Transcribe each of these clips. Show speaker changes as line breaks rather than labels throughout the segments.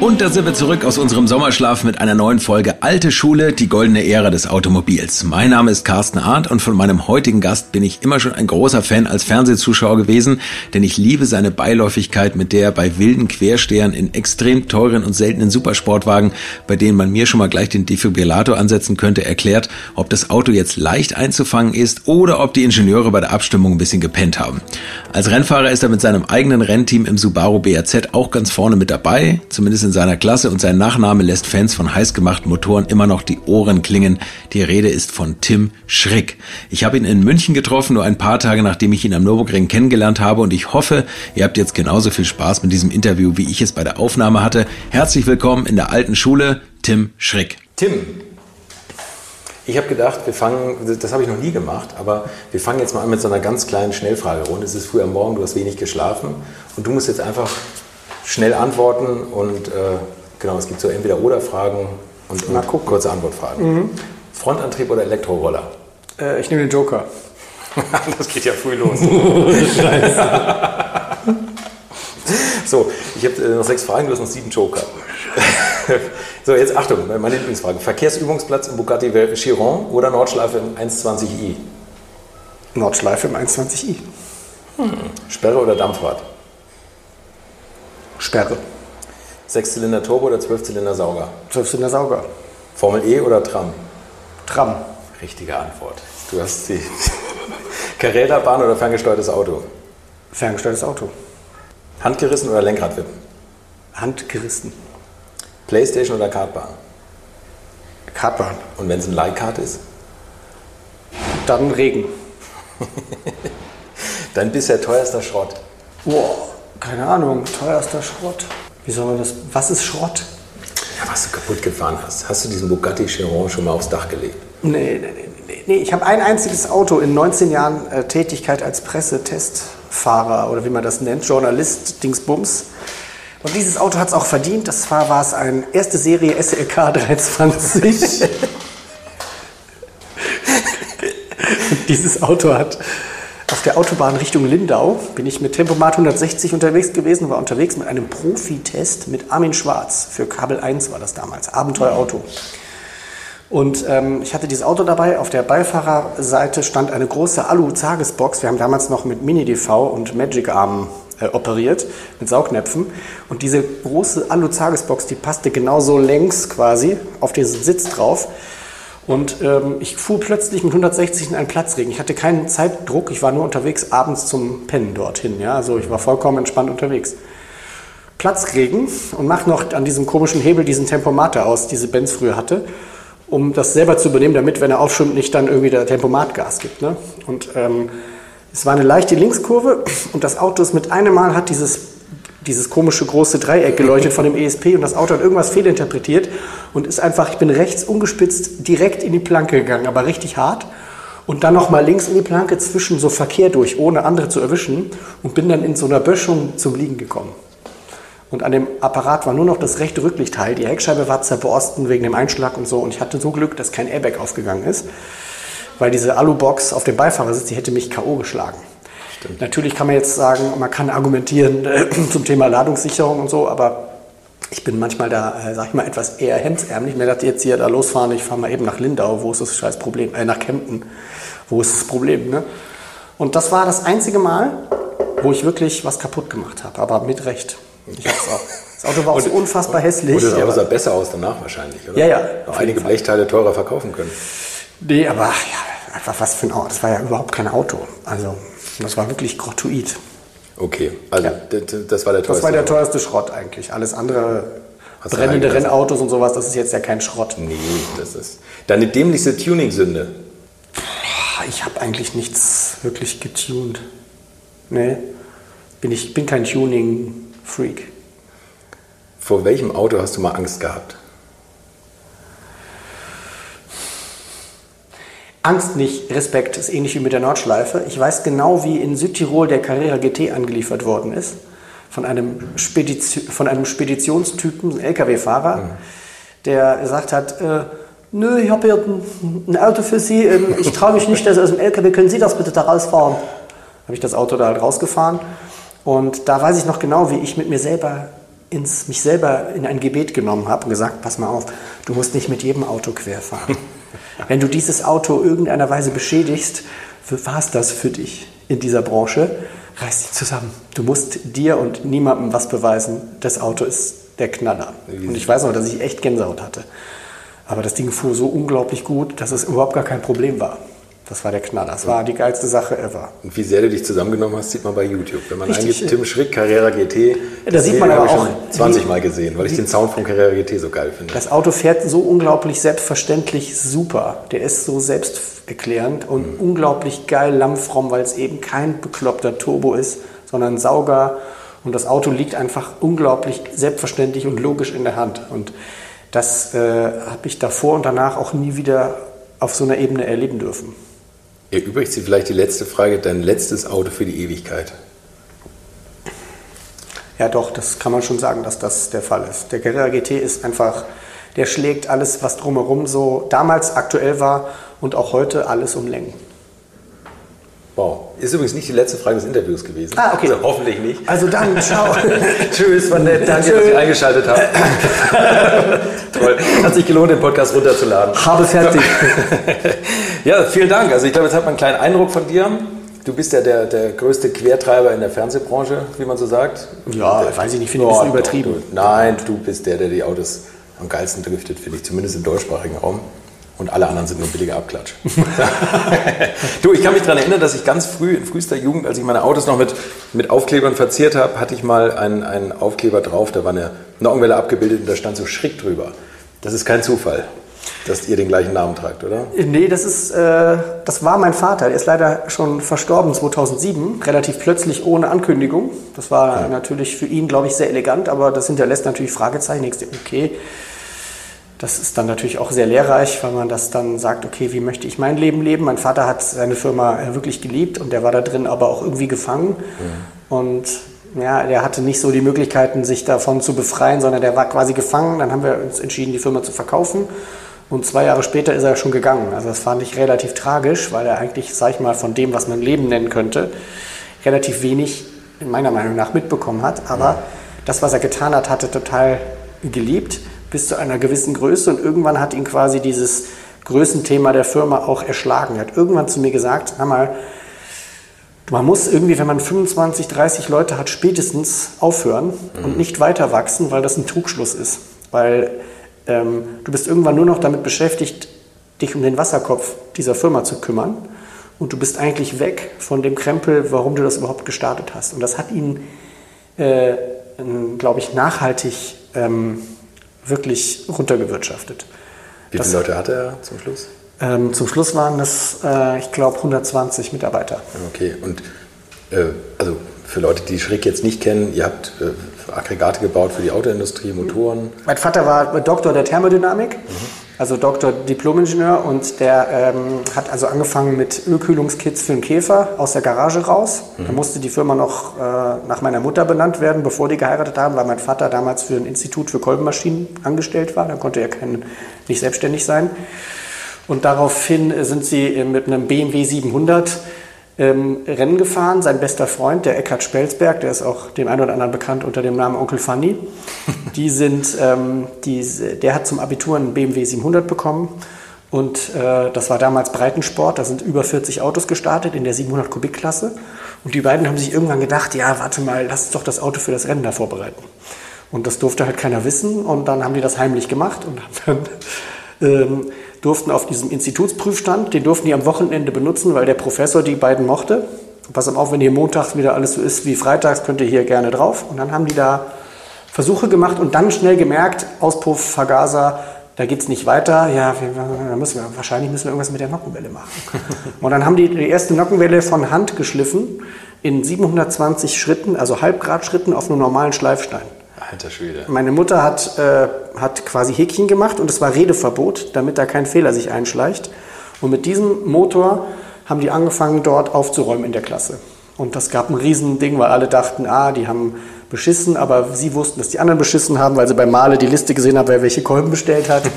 Und da sind wir zurück aus unserem Sommerschlaf mit einer neuen Folge Alte Schule, die goldene Ära des Automobils. Mein Name ist Carsten Arndt und von meinem heutigen Gast bin ich immer schon ein großer Fan als Fernsehzuschauer gewesen, denn ich liebe seine Beiläufigkeit, mit der er bei wilden Querstehern in extrem teuren und seltenen Supersportwagen, bei denen man mir schon mal gleich den Defibrillator ansetzen könnte, erklärt, ob das Auto jetzt leicht einzufangen ist oder ob die Ingenieure bei der Abstimmung ein bisschen gepennt haben. Als Rennfahrer ist er mit seinem eigenen Rennteam im Subaru BRZ auch ganz vorne mit dabei, zumindest in seiner Klasse und sein Nachname lässt Fans von heißgemachten Motoren immer noch die Ohren klingen. Die Rede ist von Tim Schrick. Ich habe ihn in München getroffen, nur ein paar Tage nachdem ich ihn am Nürburgring kennengelernt habe und ich hoffe, ihr habt jetzt genauso viel Spaß mit diesem Interview, wie ich es bei der Aufnahme hatte. Herzlich willkommen in der alten Schule, Tim Schrick.
Tim, ich habe gedacht, wir fangen, das habe ich noch nie gemacht, aber wir fangen jetzt mal an mit so einer ganz kleinen Schnellfragerunde. Es ist früh am Morgen, du hast wenig geschlafen und du musst jetzt einfach schnell antworten und äh, genau, es gibt so entweder oder Fragen und, und kurze Antwortfragen. Mhm. Frontantrieb oder Elektroroller?
Äh, ich nehme den Joker.
das geht ja früh los. so, ich habe äh, noch sechs Fragen, du hast noch sieben Joker. so, jetzt Achtung, meine Lieblingsfrage. Verkehrsübungsplatz im Bugatti Chiron oder Nordschleife im 120i?
Nordschleife im 120i.
Hm. Sperre oder Dampfrad?
Sperre.
Sechszylinder Turbo oder Zwölfzylinder Sauger?
Zwölfzylinder Sauger.
Formel E oder Tram?
Tram.
Richtige Antwort. Du hast die Carrera-Bahn oder ferngesteuertes Auto?
Ferngesteuertes Auto.
Handgerissen oder Lenkradwippen?
Handgerissen.
Playstation oder Kartbahn?
Kartbahn.
Und wenn es ein Leihkart ist?
Dann Regen.
Dein bisher teuerster Schrott?
Boah. Keine Ahnung, teuerster Schrott. Wie soll man das? Was ist Schrott?
Ja, was du kaputt gefahren hast. Hast du diesen Bugatti Chiron schon mal aufs Dach gelegt?
Nee, nee, nee. nee. nee ich habe ein einziges Auto in 19 Jahren äh, Tätigkeit als Pressetestfahrer oder wie man das nennt, Journalist, Dingsbums. Und dieses Auto hat es auch verdient. Das war, war es ein erste Serie SLK 320. dieses Auto hat auf der Autobahn Richtung Lindau bin ich mit Tempomat 160 unterwegs gewesen, war unterwegs mit einem Profitest mit Armin Schwarz. Für Kabel 1 war das damals, Abenteuerauto. Und ähm, ich hatte dieses Auto dabei. Auf der Beifahrerseite stand eine große Alu-Tagesbox. Wir haben damals noch mit Mini-DV und Magic-Armen äh, operiert, mit Saugnäpfen. Und diese große Alu-Tagesbox, die passte genauso längs quasi auf diesen Sitz drauf. Und ähm, ich fuhr plötzlich mit 160 in einen Platzregen. Ich hatte keinen Zeitdruck, ich war nur unterwegs abends zum Pennen dorthin. Ja? Also ich war vollkommen entspannt unterwegs. Platzregen und mach noch an diesem komischen Hebel diesen Tempomater aus, diese Benz früher hatte, um das selber zu übernehmen, damit, wenn er aufschwimmt, nicht dann irgendwie der Tempomat Gas gibt. Ne? Und ähm, es war eine leichte Linkskurve und das Auto ist mit einem Mal hat dieses dieses komische große Dreieck geleuchtet von dem ESP und das Auto hat irgendwas fehlinterpretiert und ist einfach, ich bin rechts ungespitzt direkt in die Planke gegangen, aber richtig hart und dann nochmal links in die Planke zwischen so Verkehr durch, ohne andere zu erwischen und bin dann in so einer Böschung zum Liegen gekommen. Und an dem Apparat war nur noch das rechte Rücklichtteil. Die Heckscheibe war zerborsten wegen dem Einschlag und so. Und ich hatte so Glück, dass kein Airbag aufgegangen ist, weil diese Alubox auf dem Beifahrersitz, die hätte mich K.O. geschlagen. Stimmt. Natürlich kann man jetzt sagen, man kann argumentieren äh, zum Thema Ladungssicherung und so, aber ich bin manchmal da, äh, sag ich mal, etwas eher hemdsärmlich. Mir dachte jetzt hier da losfahren, ich fahre mal eben nach Lindau, wo ist das scheiß Problem? Äh, nach Kempten, wo ist das Problem? Ne? Und das war das einzige Mal, wo ich wirklich was kaputt gemacht habe, aber mit Recht. Ich hab's auch. Das Auto war auch so unfassbar hässlich.
Und das Auto sah besser aus danach wahrscheinlich, oder?
Ja, ja.
Noch einige Blechteile teurer verkaufen können.
Nee, aber ja, was für ein Auto. Das war ja überhaupt kein Auto. Also das war wirklich gratuit.
Okay, also ja. das war der teuerste.
Das war der teuerste Schrott eigentlich. Alles andere, Hast brennende Rennautos und sowas, das ist jetzt ja kein Schrott.
Nee, das ist. Deine dämlichste Tuning-Sünde?
Ich habe eigentlich nichts wirklich getuned. Nee, bin ich bin kein Tuning-Freak.
Vor welchem Auto hast du mal Angst gehabt?
Angst nicht, Respekt ist ähnlich wie mit der Nordschleife. Ich weiß genau, wie in Südtirol der Carrera GT angeliefert worden ist. Von einem, Spedition, von einem Speditionstypen, LKW-Fahrer, mhm. der gesagt hat, äh, nö, ich habe hier ein, ein, Auto für Sie, ähm, ich traue mich nicht, dass aus dem LKW, können Sie das bitte da rausfahren? Habe ich das Auto da halt rausgefahren und da weiß ich noch genau, wie ich mit mir selber ins, mich selber in ein Gebet genommen habe und gesagt, pass mal auf, du musst nicht mit jedem Auto querfahren. Wenn du dieses Auto irgendeiner Weise beschädigst, war es das für dich in dieser Branche. Reiß dich zusammen. Du musst dir und niemandem was beweisen. Das Auto ist der Knaller. Und ich weiß noch, dass ich echt Gänsehaut hatte. Aber das Ding fuhr so unglaublich gut, dass es überhaupt gar kein Problem war. Das war der Knaller. Das war die geilste Sache ever.
Und wie sehr du dich zusammengenommen hast, sieht man bei YouTube. Wenn man Richtig. eingibt, Tim Schrick, Carrera GT,
da sieht man aber auch
20 Mal gesehen, weil ich den Sound von Carrera GT so geil finde.
Das Auto fährt so unglaublich selbstverständlich super. Der ist so selbsterklärend und mhm. unglaublich geil lammfromm, weil es eben kein bekloppter Turbo ist, sondern Sauger. Und das Auto liegt einfach unglaublich selbstverständlich und logisch in der Hand. Und das äh, habe ich davor und danach auch nie wieder auf so einer Ebene erleben dürfen.
Erübrigt sich vielleicht die letzte Frage, dein letztes Auto für die Ewigkeit?
Ja, doch, das kann man schon sagen, dass das der Fall ist. Der Carrera GT ist einfach, der schlägt alles, was drumherum so damals aktuell war und auch heute alles um Längen.
Wow. Ist übrigens nicht die letzte Frage des Interviews gewesen.
Ah, okay.
Also hoffentlich nicht.
Also dann, ciao.
Tschüss, war nett. Danke, Tschüss. dass ihr eingeschaltet habt. Toll. Hat sich gelohnt, den Podcast runterzuladen.
Habe fertig.
ja, vielen Dank. Also ich glaube, jetzt hat man einen kleinen Eindruck von dir. Du bist ja der, der größte Quertreiber in der Fernsehbranche, wie man so sagt.
Ja, der, weiß ich nicht, finde ich ein bisschen übertrieben.
Du, nein, du bist der, der die Autos am geilsten driftet, finde ich, zumindest im deutschsprachigen Raum. Und alle anderen sind nur billiger Abklatsch. du, ich kann mich daran erinnern, dass ich ganz früh, in frühester Jugend, als ich meine Autos noch mit, mit Aufklebern verziert habe, hatte ich mal einen, einen Aufkleber drauf, da war eine Nockenwelle abgebildet und da stand so schräg drüber. Das ist kein Zufall, dass ihr den gleichen Namen tragt, oder?
Nee, das, ist, äh, das war mein Vater. Der ist leider schon verstorben 2007, relativ plötzlich ohne Ankündigung. Das war ja. natürlich für ihn, glaube ich, sehr elegant, aber das hinterlässt natürlich Fragezeichen. Ich denke, okay, das ist dann natürlich auch sehr lehrreich, weil man das dann sagt, okay, wie möchte ich mein Leben leben? Mein Vater hat seine Firma äh, wirklich geliebt und der war da drin aber auch irgendwie gefangen. Mhm. Und ja, der hatte nicht so die Möglichkeiten, sich davon zu befreien, sondern der war quasi gefangen. Dann haben wir uns entschieden, die Firma zu verkaufen. Und zwei Jahre später ist er schon gegangen. Also das fand ich relativ tragisch, weil er eigentlich, sag ich mal, von dem, was man Leben nennen könnte, relativ wenig in meiner Meinung nach mitbekommen hat. Aber ja. das, was er getan hat, hatte total geliebt bis zu einer gewissen Größe und irgendwann hat ihn quasi dieses Größenthema der Firma auch erschlagen. Er hat irgendwann zu mir gesagt, hör mal, man muss irgendwie, wenn man 25, 30 Leute hat, spätestens aufhören mhm. und nicht weiter wachsen, weil das ein Trugschluss ist. Weil ähm, du bist irgendwann nur noch damit beschäftigt, dich um den Wasserkopf dieser Firma zu kümmern und du bist eigentlich weg von dem Krempel, warum du das überhaupt gestartet hast. Und das hat ihn, äh, glaube ich, nachhaltig ähm, wirklich runtergewirtschaftet.
Wie viele das, Leute hatte er zum Schluss?
Ähm, zum Schluss waren das, äh, ich glaube, 120 Mitarbeiter.
Okay, und äh, also für Leute, die Schrick jetzt nicht kennen, ihr habt äh, Aggregate gebaut für die Autoindustrie, Motoren.
Mein Vater war Doktor der Thermodynamik. Mhm also Doktor Diplomingenieur und der ähm, hat also angefangen mit Ölkühlungskits für den Käfer aus der Garage raus. Mhm. Da musste die Firma noch äh, nach meiner Mutter benannt werden, bevor die geheiratet haben, weil mein Vater damals für ein Institut für Kolbenmaschinen angestellt war. Da konnte er kein, nicht selbstständig sein. Und daraufhin sind sie mit einem BMW 700 ähm, Rennen gefahren. Sein bester Freund, der Eckhard Spelsberg, der ist auch dem einen oder anderen bekannt unter dem Namen Onkel Fanny. Die sind, ähm, die, der hat zum Abitur einen BMW 700 bekommen. Und äh, das war damals Breitensport, da sind über 40 Autos gestartet in der 700 Kubik-Klasse. Und die beiden haben sich irgendwann gedacht, ja, warte mal, lass uns doch das Auto für das Rennen da vorbereiten. Und das durfte halt keiner wissen. Und dann haben die das heimlich gemacht und haben dann ähm, durften auf diesem Institutsprüfstand, den durften die am Wochenende benutzen, weil der Professor die beiden mochte. Pass auf, wenn hier montags wieder alles so ist wie freitags, könnt ihr hier gerne drauf. Und dann haben die da Versuche gemacht und dann schnell gemerkt, Auspuff, Vergaser, da geht es nicht weiter. Ja, da müssen wir, wahrscheinlich müssen wir irgendwas mit der Nockenwelle machen. Und dann haben die die erste Nockenwelle von Hand geschliffen in 720 Schritten, also Halbgrad-Schritten auf einem normalen Schleifstein.
Alter Schwede.
Meine Mutter hat, äh, hat quasi Häkchen gemacht und es war Redeverbot, damit da kein Fehler sich einschleicht. Und mit diesem Motor haben die angefangen, dort aufzuräumen in der Klasse. Und das gab ein Riesending, weil alle dachten, ah, die haben beschissen, aber sie wussten, dass die anderen beschissen haben, weil sie beim Male die Liste gesehen haben, wer welche Kolben bestellt hat.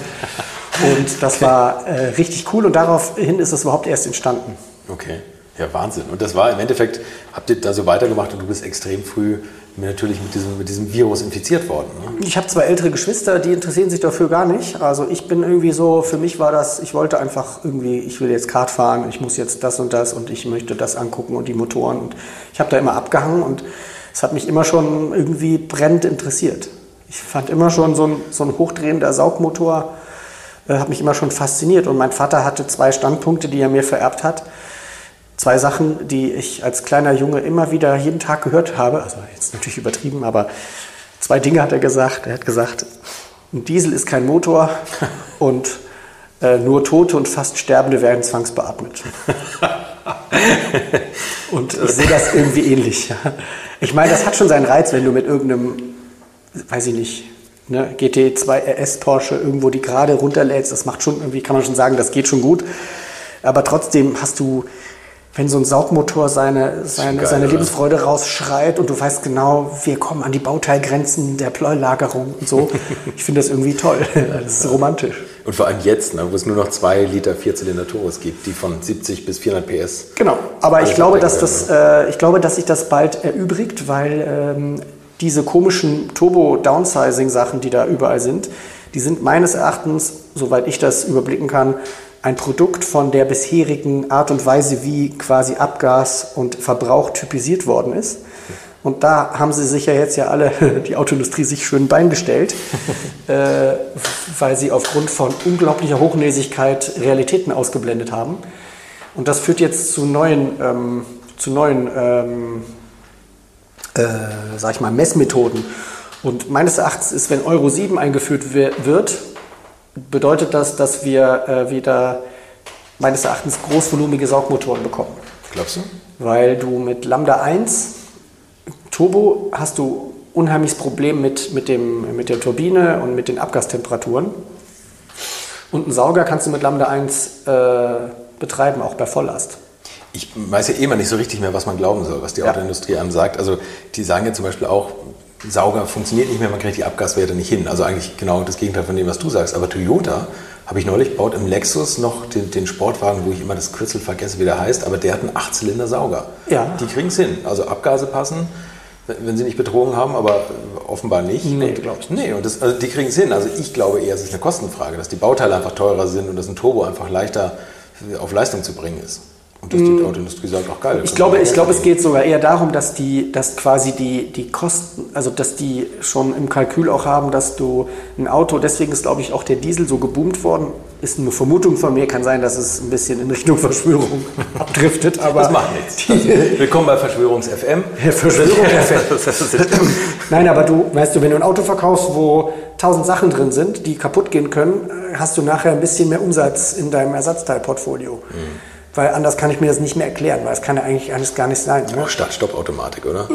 Und das war äh, richtig cool und daraufhin ist es überhaupt erst entstanden.
Okay. Ja, Wahnsinn. Und das war im Endeffekt, habt ihr da so weitergemacht und du bist extrem früh natürlich mit diesem, mit diesem Virus infiziert worden. Ne?
Ich habe zwei ältere Geschwister, die interessieren sich dafür gar nicht. Also ich bin irgendwie so, für mich war das, ich wollte einfach irgendwie, ich will jetzt Kart fahren, ich muss jetzt das und das und ich möchte das angucken und die Motoren. Und ich habe da immer abgehangen und es hat mich immer schon irgendwie brennend interessiert. Ich fand immer schon so ein, so ein hochdrehender Saugmotor, äh, hat mich immer schon fasziniert. Und mein Vater hatte zwei Standpunkte, die er mir vererbt hat zwei Sachen, die ich als kleiner Junge immer wieder jeden Tag gehört habe. Also jetzt natürlich übertrieben, aber zwei Dinge hat er gesagt. Er hat gesagt, ein Diesel ist kein Motor und äh, nur Tote und fast Sterbende werden zwangsbeatmet. und ich sehe das irgendwie ähnlich. Ich meine, das hat schon seinen Reiz, wenn du mit irgendeinem, weiß ich nicht, ne, GT2 RS Porsche irgendwo die gerade runterlädst. Das macht schon irgendwie, kann man schon sagen, das geht schon gut. Aber trotzdem hast du wenn so ein Saugmotor seine, seine, geil, seine Lebensfreude rausschreit und du weißt genau, wir kommen an die Bauteilgrenzen der Pleulagerung und so. Ich finde das irgendwie toll. Das ist romantisch.
Und vor allem jetzt, ne, wo es nur noch zwei Liter Vierzylinder-Turbos gibt, die von 70 bis 400 PS.
Genau, aber ich glaube, dass das, äh, ich glaube, dass sich das bald erübrigt, weil ähm, diese komischen Turbo-Downsizing-Sachen, die da überall sind, die sind meines Erachtens, soweit ich das überblicken kann, ein Produkt von der bisherigen Art und Weise, wie quasi Abgas und Verbrauch typisiert worden ist. Und da haben sie sich ja jetzt ja alle, die Autoindustrie, sich schön Bein gestellt, äh, weil sie aufgrund von unglaublicher Hochnäsigkeit Realitäten ausgeblendet haben. Und das führt jetzt zu neuen, ähm, zu neuen ähm, äh, sag ich mal, Messmethoden. Und meines Erachtens ist, wenn Euro 7 eingeführt wird, bedeutet das, dass wir äh, wieder meines Erachtens großvolumige Saugmotoren bekommen.
Glaubst du?
Weil du mit Lambda 1 Turbo hast du unheimliches Problem mit, mit, dem, mit der Turbine und mit den Abgastemperaturen. Und einen Sauger kannst du mit Lambda 1 äh, betreiben, auch bei Volllast.
Ich weiß ja eh immer nicht so richtig mehr, was man glauben soll, was die ja. Autoindustrie einem sagt. Also die sagen ja zum Beispiel auch, Sauger funktioniert nicht mehr, man kriegt die Abgaswerte nicht hin. Also eigentlich genau das Gegenteil von dem, was du sagst. Aber Toyota, habe ich neulich, baut im Lexus noch den, den, Sportwagen, wo ich immer das Kürzel vergesse, wie der heißt, aber der hat einen 8-Zylinder-Sauger. Ja. Die kriegen es hin. Also Abgase passen, wenn sie nicht betrogen haben, aber offenbar nicht.
Nee, glaube ich
Nee, und das, also die kriegen es hin. Also ich glaube eher, es ist eine Kostenfrage, dass die Bauteile einfach teurer sind und dass ein Turbo einfach leichter auf Leistung zu bringen ist. Und dass die mm. Autoindustrie sagt, auch geil.
Ich glaube, ich glaube, es geht sogar eher darum, dass die, dass quasi die, die Kosten, also dass die schon im Kalkül auch haben, dass du ein Auto, deswegen ist, glaube ich, auch der Diesel so geboomt worden, ist eine Vermutung von mir, kann sein, dass es ein bisschen in Richtung Verschwörung abdriftet, aber...
Das macht nichts. Also, willkommen bei Verschwörungs-FM.
Verschwörung-FM. Nein, aber du, weißt du, wenn du ein Auto verkaufst, wo tausend Sachen drin sind, die kaputt gehen können, hast du nachher ein bisschen mehr Umsatz in deinem Ersatzteilportfolio. Mhm. Weil anders kann ich mir das nicht mehr erklären, weil es kann ja eigentlich alles gar nicht sein.
Ne? Start-Stopp-Automatik, oder?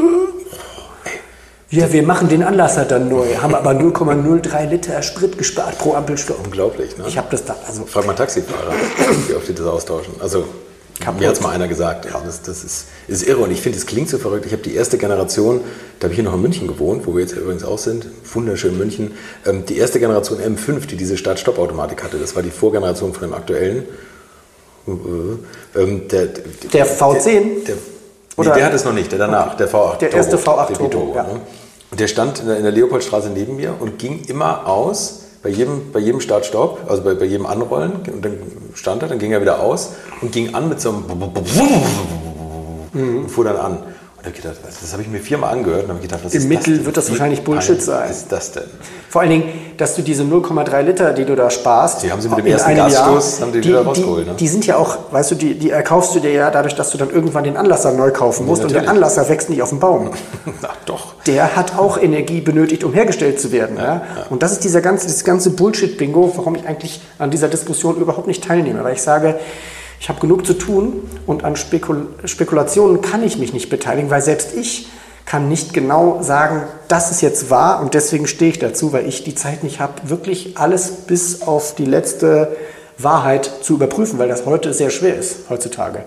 Ja, wir machen den Anlasser dann neu, haben aber 0,03 Liter Sprit gespart pro Ampelstopp.
Unglaublich, ne?
Ich habe das da. Also
Frag mal Taxifahrer, wie oft die das austauschen. Also Kaputt. Mir hat es mal einer gesagt, ja, das, das ist, ist irre. Und ich finde, es klingt so verrückt. Ich habe die erste Generation, da habe ich hier noch in München gewohnt, wo wir jetzt übrigens auch sind, wunderschön München. Ähm, die erste Generation M5, die diese Start-Stopp-Automatik hatte, das war die Vorgeneration von dem aktuellen.
Ähm, der, der, V10?
Der, nee, der hat es noch nicht, der danach, der
V8 Der erste V8 der
Turbo. Ja. Ne? Und der stand in der, in der, Leopoldstraße neben mir und ging immer aus, bei jedem, bei jedem Start-Stopp, also bei, bei jedem Anrollen, und dann stand er, dann ging er wieder aus und ging an mit so einem mhm. und fuhr dann an. Und gedacht, das habe ich mir viermal angehört und habe gedacht, was
Im ist Mittel das wird das wahrscheinlich Bullshit sein.
Was ist das denn?
Vor allen Dingen, dass du diese 0,3 Liter, die du da sparst,
die haben sie mit dem ersten Gasstoß haben die, die wieder rausgeholt. Ne?
Die sind ja auch, weißt du, die, die erkaufst du dir ja dadurch, dass du dann irgendwann den Anlasser neu kaufen musst ja, und der Anlasser wächst nicht auf dem Baum.
Ach doch.
Der hat auch Energie benötigt, um hergestellt zu werden. Ja, ja? Und das ist dieser ganze, das ganze Bullshit-Bingo, warum ich eigentlich an dieser Diskussion überhaupt nicht teilnehme. Weil ich sage, ich habe genug zu tun und an Spekul Spekulationen kann ich mich nicht beteiligen, weil selbst ich kann nicht genau sagen, das ist jetzt wahr und deswegen stehe ich dazu, weil ich die Zeit nicht habe, wirklich alles bis auf die letzte Wahrheit zu überprüfen, weil das heute sehr schwer ist, heutzutage.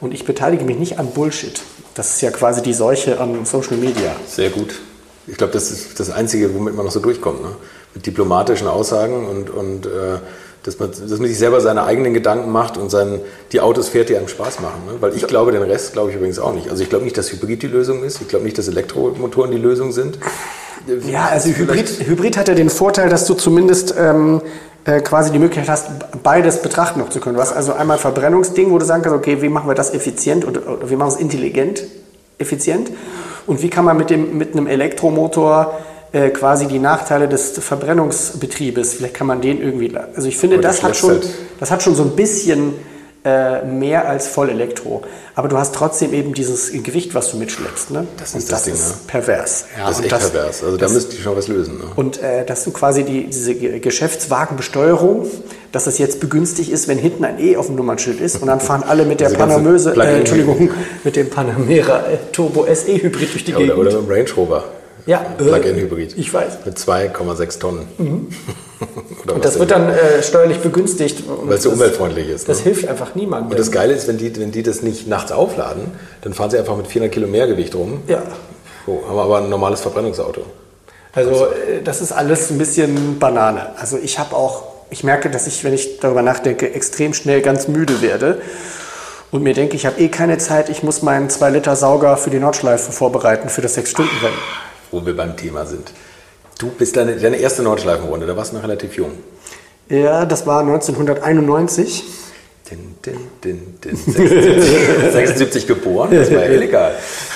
Und ich beteilige mich nicht an Bullshit. Das ist ja quasi die Seuche an Social Media.
Sehr gut. Ich glaube, das ist das Einzige, womit man noch so durchkommt. Ne? Mit diplomatischen Aussagen und, und äh, dass man, dass man sich selber seine eigenen Gedanken macht und sein, die Autos fährt, die einem Spaß machen. Ne? Weil ich glaube, den Rest glaube ich übrigens auch nicht. Also ich glaube nicht, dass Hybrid die Lösung ist. Ich glaube nicht, dass Elektromotoren die Lösung sind.
Ja, also Hybrid, Hybrid hat ja den Vorteil, dass du zumindest ähm, äh, quasi die Möglichkeit hast, beides betrachten noch zu können. Du hast also einmal Verbrennungsding, wo du sagen kannst, okay, wie machen wir das effizient und oder wie machen wir es intelligent effizient und wie kann man mit, dem, mit einem Elektromotor äh, quasi die Nachteile des Verbrennungsbetriebes, vielleicht kann man den irgendwie, also ich finde, das hat, schon, halt das hat schon so ein bisschen äh, mehr als Vollelektro. Aber du hast trotzdem eben dieses Gewicht, was du mitschleppst. Ne?
Das ist das, das Ding, ist
ne? pervers.
Ja, das ist echt das, pervers. Also da müsste ich schon was lösen. Ne?
Und äh, dass du quasi die, diese Geschäftswagenbesteuerung, dass es jetzt begünstigt ist, wenn hinten ein E auf dem Nummernschild ist und dann fahren alle mit der Panamöse, äh, Entschuldigung, mit dem Panamera Turbo SE Hybrid durch die ja, Gegend.
Oder, oder mit dem Range Rover.
Ja,
Plug-in-Hybrid.
Ich weiß.
Mit 2,6 Tonnen. Mhm.
und das wird dann äh, steuerlich begünstigt.
Weil es so umweltfreundlich ist.
Das ne? hilft einfach niemandem.
Und das Geile ist, wenn die, wenn die das nicht nachts aufladen, dann fahren sie einfach mit 400 Kilo mehr Gewicht rum.
Ja.
So, haben aber ein normales Verbrennungsauto.
Also äh, das ist alles ein bisschen Banane. Also ich habe auch, ich merke, dass ich, wenn ich darüber nachdenke, extrem schnell ganz müde werde und mir denke, ich habe eh keine Zeit, ich muss meinen 2 Liter Sauger für die Nordschleife vorbereiten für das 6-Stunden-Rennen
wo wir beim Thema sind. Du bist deine, deine erste Nordschleifenrunde, da warst du noch relativ jung.
Ja, das war 1991.
Din, din, din, din. 76, 76 geboren, das war illegal.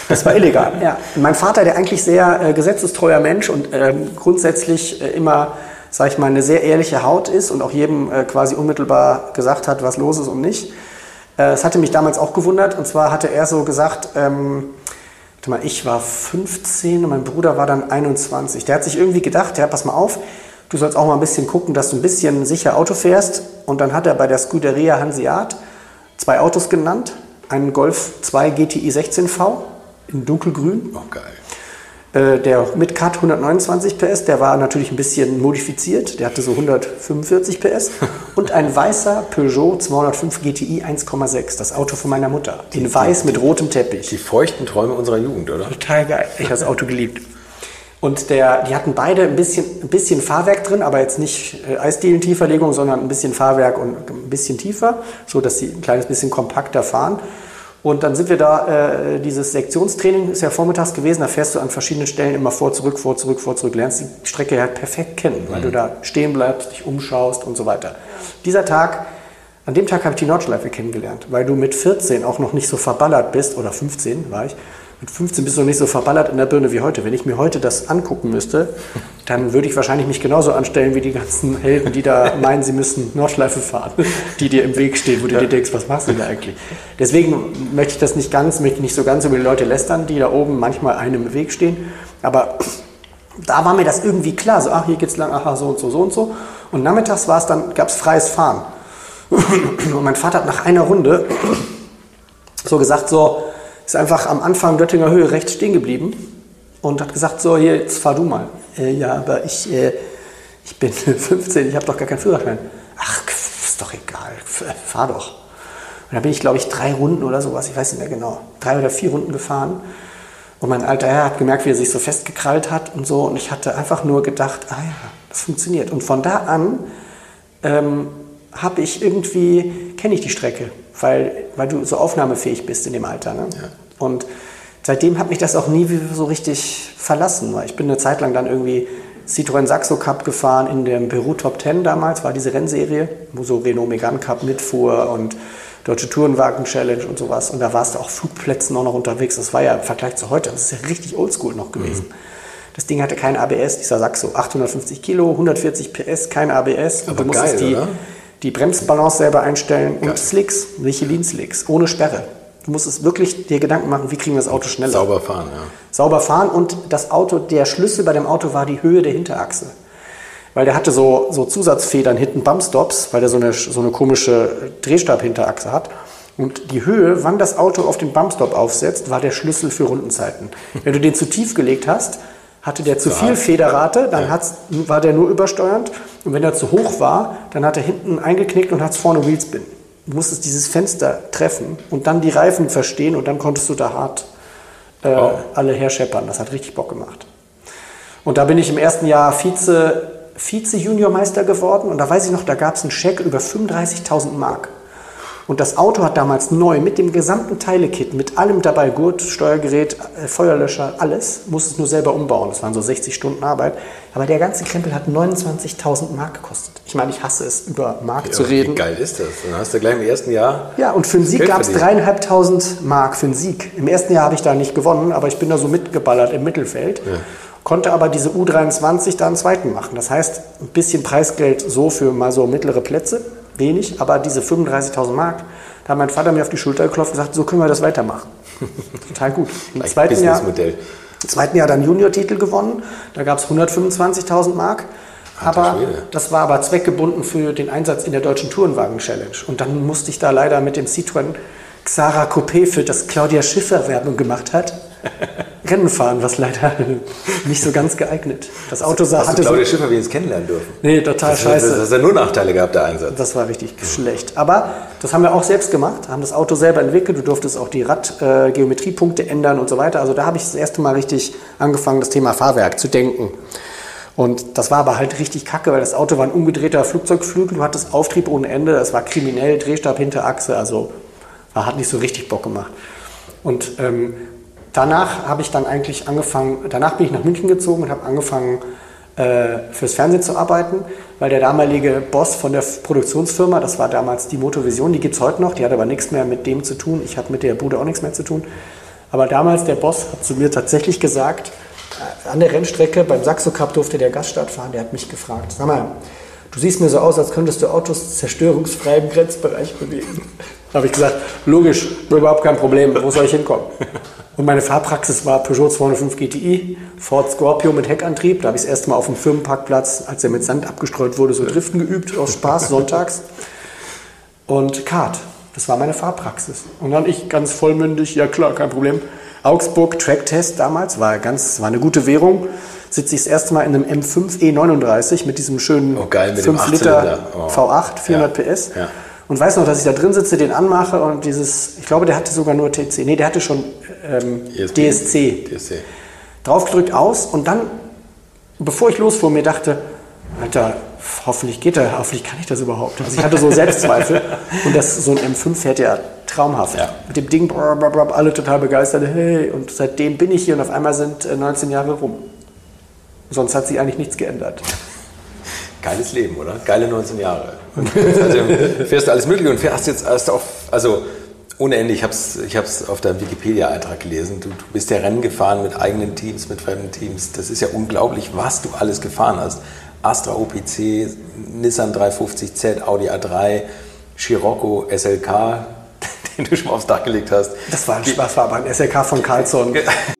Das war illegal, ja. Mein Vater, der eigentlich sehr äh, gesetzestreuer Mensch und äh, grundsätzlich äh, immer, sag ich mal, eine sehr ehrliche Haut ist und auch jedem äh, quasi unmittelbar gesagt hat, was los ist und nicht. Es äh, hatte mich damals auch gewundert und zwar hatte er so gesagt, ähm, Warte mal, ich war 15 und mein Bruder war dann 21. Der hat sich irgendwie gedacht, ja, pass mal auf, du sollst auch mal ein bisschen gucken, dass du ein bisschen sicher Auto fährst. Und dann hat er bei der Scuderia Hanseat zwei Autos genannt. Einen Golf 2 GTI 16V in dunkelgrün.
Oh, geil.
Äh, der mit Cut 129 PS, der war natürlich ein bisschen modifiziert, der hatte so 145 PS und ein weißer Peugeot 205 GTI 1,6, das Auto von meiner Mutter, in die, weiß mit rotem Teppich.
Die feuchten Träume unserer Jugend, oder?
Total geil, ich habe das Auto geliebt. Und der, die hatten beide ein bisschen, ein bisschen Fahrwerk drin, aber jetzt nicht äh, Eisdielen-Tieferlegung, sondern ein bisschen Fahrwerk und ein bisschen tiefer, so dass sie ein kleines bisschen kompakter fahren. Und dann sind wir da, äh, dieses Sektionstraining ist ja vormittags gewesen, da fährst du an verschiedenen Stellen immer vor, zurück, vor, zurück, vor, zurück, lernst die Strecke halt perfekt kennen, weil mhm. du da stehen bleibst, dich umschaust und so weiter. Dieser Tag, an dem Tag habe ich die Nordschleife kennengelernt, weil du mit 14 auch noch nicht so verballert bist, oder 15 war ich, mit 15 bist du noch nicht so verballert in der Birne wie heute. Wenn ich mir heute das angucken müsste, dann würde ich wahrscheinlich mich genauso anstellen wie die ganzen Helden, die da meinen, sie müssen Nordschleife fahren, die dir im Weg stehen, wo du dir denkst, was machst du da eigentlich? Deswegen möchte ich das nicht ganz, möchte nicht so ganz über die Leute lästern, die da oben manchmal einem im Weg stehen. Aber da war mir das irgendwie klar, so, ach, hier geht's lang, ach, so und so, so und so. Und nachmittags war es dann, gab es freies Fahren. Und mein Vater hat nach einer Runde so gesagt, so, ist einfach am Anfang Göttinger Höhe rechts stehen geblieben und hat gesagt, so, hier, jetzt fahr du mal. Äh, ja, aber ich, äh, ich bin 15, ich habe doch gar keinen Führerschein. Ach, ist doch egal, fahr doch. Und da bin ich, glaube ich, drei Runden oder sowas, ich weiß nicht mehr genau, drei oder vier Runden gefahren. Und mein alter Herr hat gemerkt, wie er sich so festgekrallt hat und so. Und ich hatte einfach nur gedacht, ah ja, das funktioniert. Und von da an ähm, habe ich irgendwie, kenne ich die Strecke weil, weil du so aufnahmefähig bist in dem Alter. Ne? Ja. Und seitdem hat mich das auch nie so richtig verlassen. Weil ich bin eine Zeit lang dann irgendwie Citroën Saxo Cup gefahren in dem Peru Top 10 damals, war diese Rennserie, wo so Renault Megane Cup mitfuhr und Deutsche Tourenwagen Challenge und sowas. Und da warst du auch Flugplätzen auch noch unterwegs. Das war ja im Vergleich zu heute, das ist ja richtig oldschool noch gewesen. Mhm. Das Ding hatte kein ABS, dieser Saxo. 850 Kilo, 140 PS, kein ABS.
Aber und du musstest geil, die, oder?
Die Bremsbalance selber einstellen und Slicks, Michelin-Slicks, ohne Sperre. Du musst es wirklich dir Gedanken machen, wie kriegen wir das Auto schneller.
Sauber fahren, ja.
Sauber fahren und das Auto, der Schlüssel bei dem Auto war die Höhe der Hinterachse. Weil der hatte so, so Zusatzfedern hinten, Bumpstops, weil der so eine, so eine komische Drehstab-Hinterachse hat. Und die Höhe, wann das Auto auf den Bumpstop aufsetzt, war der Schlüssel für Rundenzeiten. Wenn du den zu tief gelegt hast, hatte der zu viel Federrate, dann ja. war der nur übersteuernd. Und wenn er zu hoch war, dann hat er hinten eingeknickt und hat vorne Wheelspin. Du musstest dieses Fenster treffen und dann die Reifen verstehen und dann konntest du da hart äh, oh. alle herscheppern. Das hat richtig Bock gemacht. Und da bin ich im ersten Jahr Vize, Vize-Juniormeister geworden und da weiß ich noch, da gab es einen Scheck über 35.000 Mark. Und das Auto hat damals neu mit dem gesamten Teilekit, mit allem dabei, Gurt, Steuergerät, äh, Feuerlöscher, alles, musste es nur selber umbauen. Das waren so 60 Stunden Arbeit. Aber der ganze Krempel hat 29.000 Mark gekostet. Ich meine, ich hasse es, über Mark ja, zu reden.
Wie geil ist das? Dann hast du gleich im ersten Jahr.
Ja, und für den Sieg gab es dreieinhalbtausend Mark für den Sieg. Im ersten Jahr habe ich da nicht gewonnen, aber ich bin da so mitgeballert im Mittelfeld. Ja konnte aber diese U23 da einen zweiten machen. Das heißt, ein bisschen Preisgeld so für mal so mittlere Plätze wenig, aber diese 35.000 Mark, da hat mein Vater mir auf die Schulter geklopft und gesagt, so können wir das weitermachen. Total gut. Im zweiten Jahr, Im zweiten Jahr dann Junior-Titel gewonnen, da gab es 125.000 Mark. Aber das war aber zweckgebunden für den Einsatz in der deutschen Tourenwagen-Challenge. Und dann musste ich da leider mit dem Citroën Xara Coupé, für das Claudia Schiffer Werbung gemacht hat, Rennen fahren, was leider nicht so ganz geeignet. Das Auto sah,
hatte Claudia so, Schiffer wenigstens kennenlernen dürfen?
Nee, total
das,
scheiße.
Das, hat ja nur Nachteile gehabt, der Einsatz.
Das war richtig schlecht. Aber das haben wir auch selbst gemacht, haben das Auto selber entwickelt. Du durftest auch die Radgeometriepunkte äh, ändern und so weiter. Also da habe ich das erste Mal richtig angefangen, das Thema Fahrwerk zu denken. Und das war aber halt richtig kacke, weil das Auto war ein umgedrehter Flugzeugflügel. Du hattest Auftrieb ohne Ende. Es war kriminell, Drehstab hinter Achse. Also hat nicht so richtig Bock gemacht. Und ähm, danach habe ich dann eigentlich angefangen, danach bin ich nach München gezogen und habe angefangen, äh, fürs Fernsehen zu arbeiten, weil der damalige Boss von der Produktionsfirma, das war damals die Motovision, die gibt es heute noch, die hat aber nichts mehr mit dem zu tun. Ich habe mit der Bude auch nichts mehr zu tun. Aber damals der Boss hat zu mir tatsächlich gesagt, äh, an der Rennstrecke beim Saxo Cup durfte der Gaststart fahren, der hat mich gefragt, sag mal, du siehst mir so aus, als könntest du Autos zerstörungsfrei im Grenzbereich bewegen. Da habe ich gesagt, logisch, überhaupt kein Problem, wo soll ich hinkommen? Und meine Fahrpraxis war Peugeot 205 GTI, Ford Scorpio mit Heckantrieb. Da habe ich das erste Mal auf dem Firmenparkplatz, als er mit Sand abgestreut wurde, so Driften geübt, aus Spaß, sonntags. Und Kart, das war meine Fahrpraxis. Und dann ich ganz vollmündig, ja klar, kein Problem. Augsburg Tracktest damals, war, ganz, war eine gute Währung. Sitze ich das erste Mal in einem M5 E39 mit diesem schönen
oh, geil,
5 Liter oh. V8, 400 ja. PS. Ja. Und weiß noch, dass ich da drin sitze, den anmache und dieses, ich glaube, der hatte sogar nur TC. Nee, der hatte schon ähm, DSC. DSC. Draufgedrückt aus und dann, bevor ich losfuhr, mir dachte, Alter, hoffentlich geht er, hoffentlich kann ich das überhaupt. Also ich hatte so Selbstzweifel und das, so ein M5 fährt ja traumhaft. Ja. Mit dem Ding, blablabla, alle total begeistert, hey, und seitdem bin ich hier und auf einmal sind 19 äh, Jahre rum. Sonst hat sich eigentlich nichts geändert.
Geiles Leben, oder? Geile 19 Jahre. Und also, fährst du alles Mögliche und fährst jetzt du auch, also ohne Ende, ich habe es ich hab's auf deinem Wikipedia-Eintrag gelesen. Du, du, bist ja Rennen gefahren mit eigenen Teams, mit fremden Teams. Das ist ja unglaublich, was du alles gefahren hast. Astra OPC, Nissan 350Z, Audi A3, Scirocco SLK, den du schon mal aufs Dach gelegt hast.
Das war ein Spaß, war aber ein SLK von Carlson.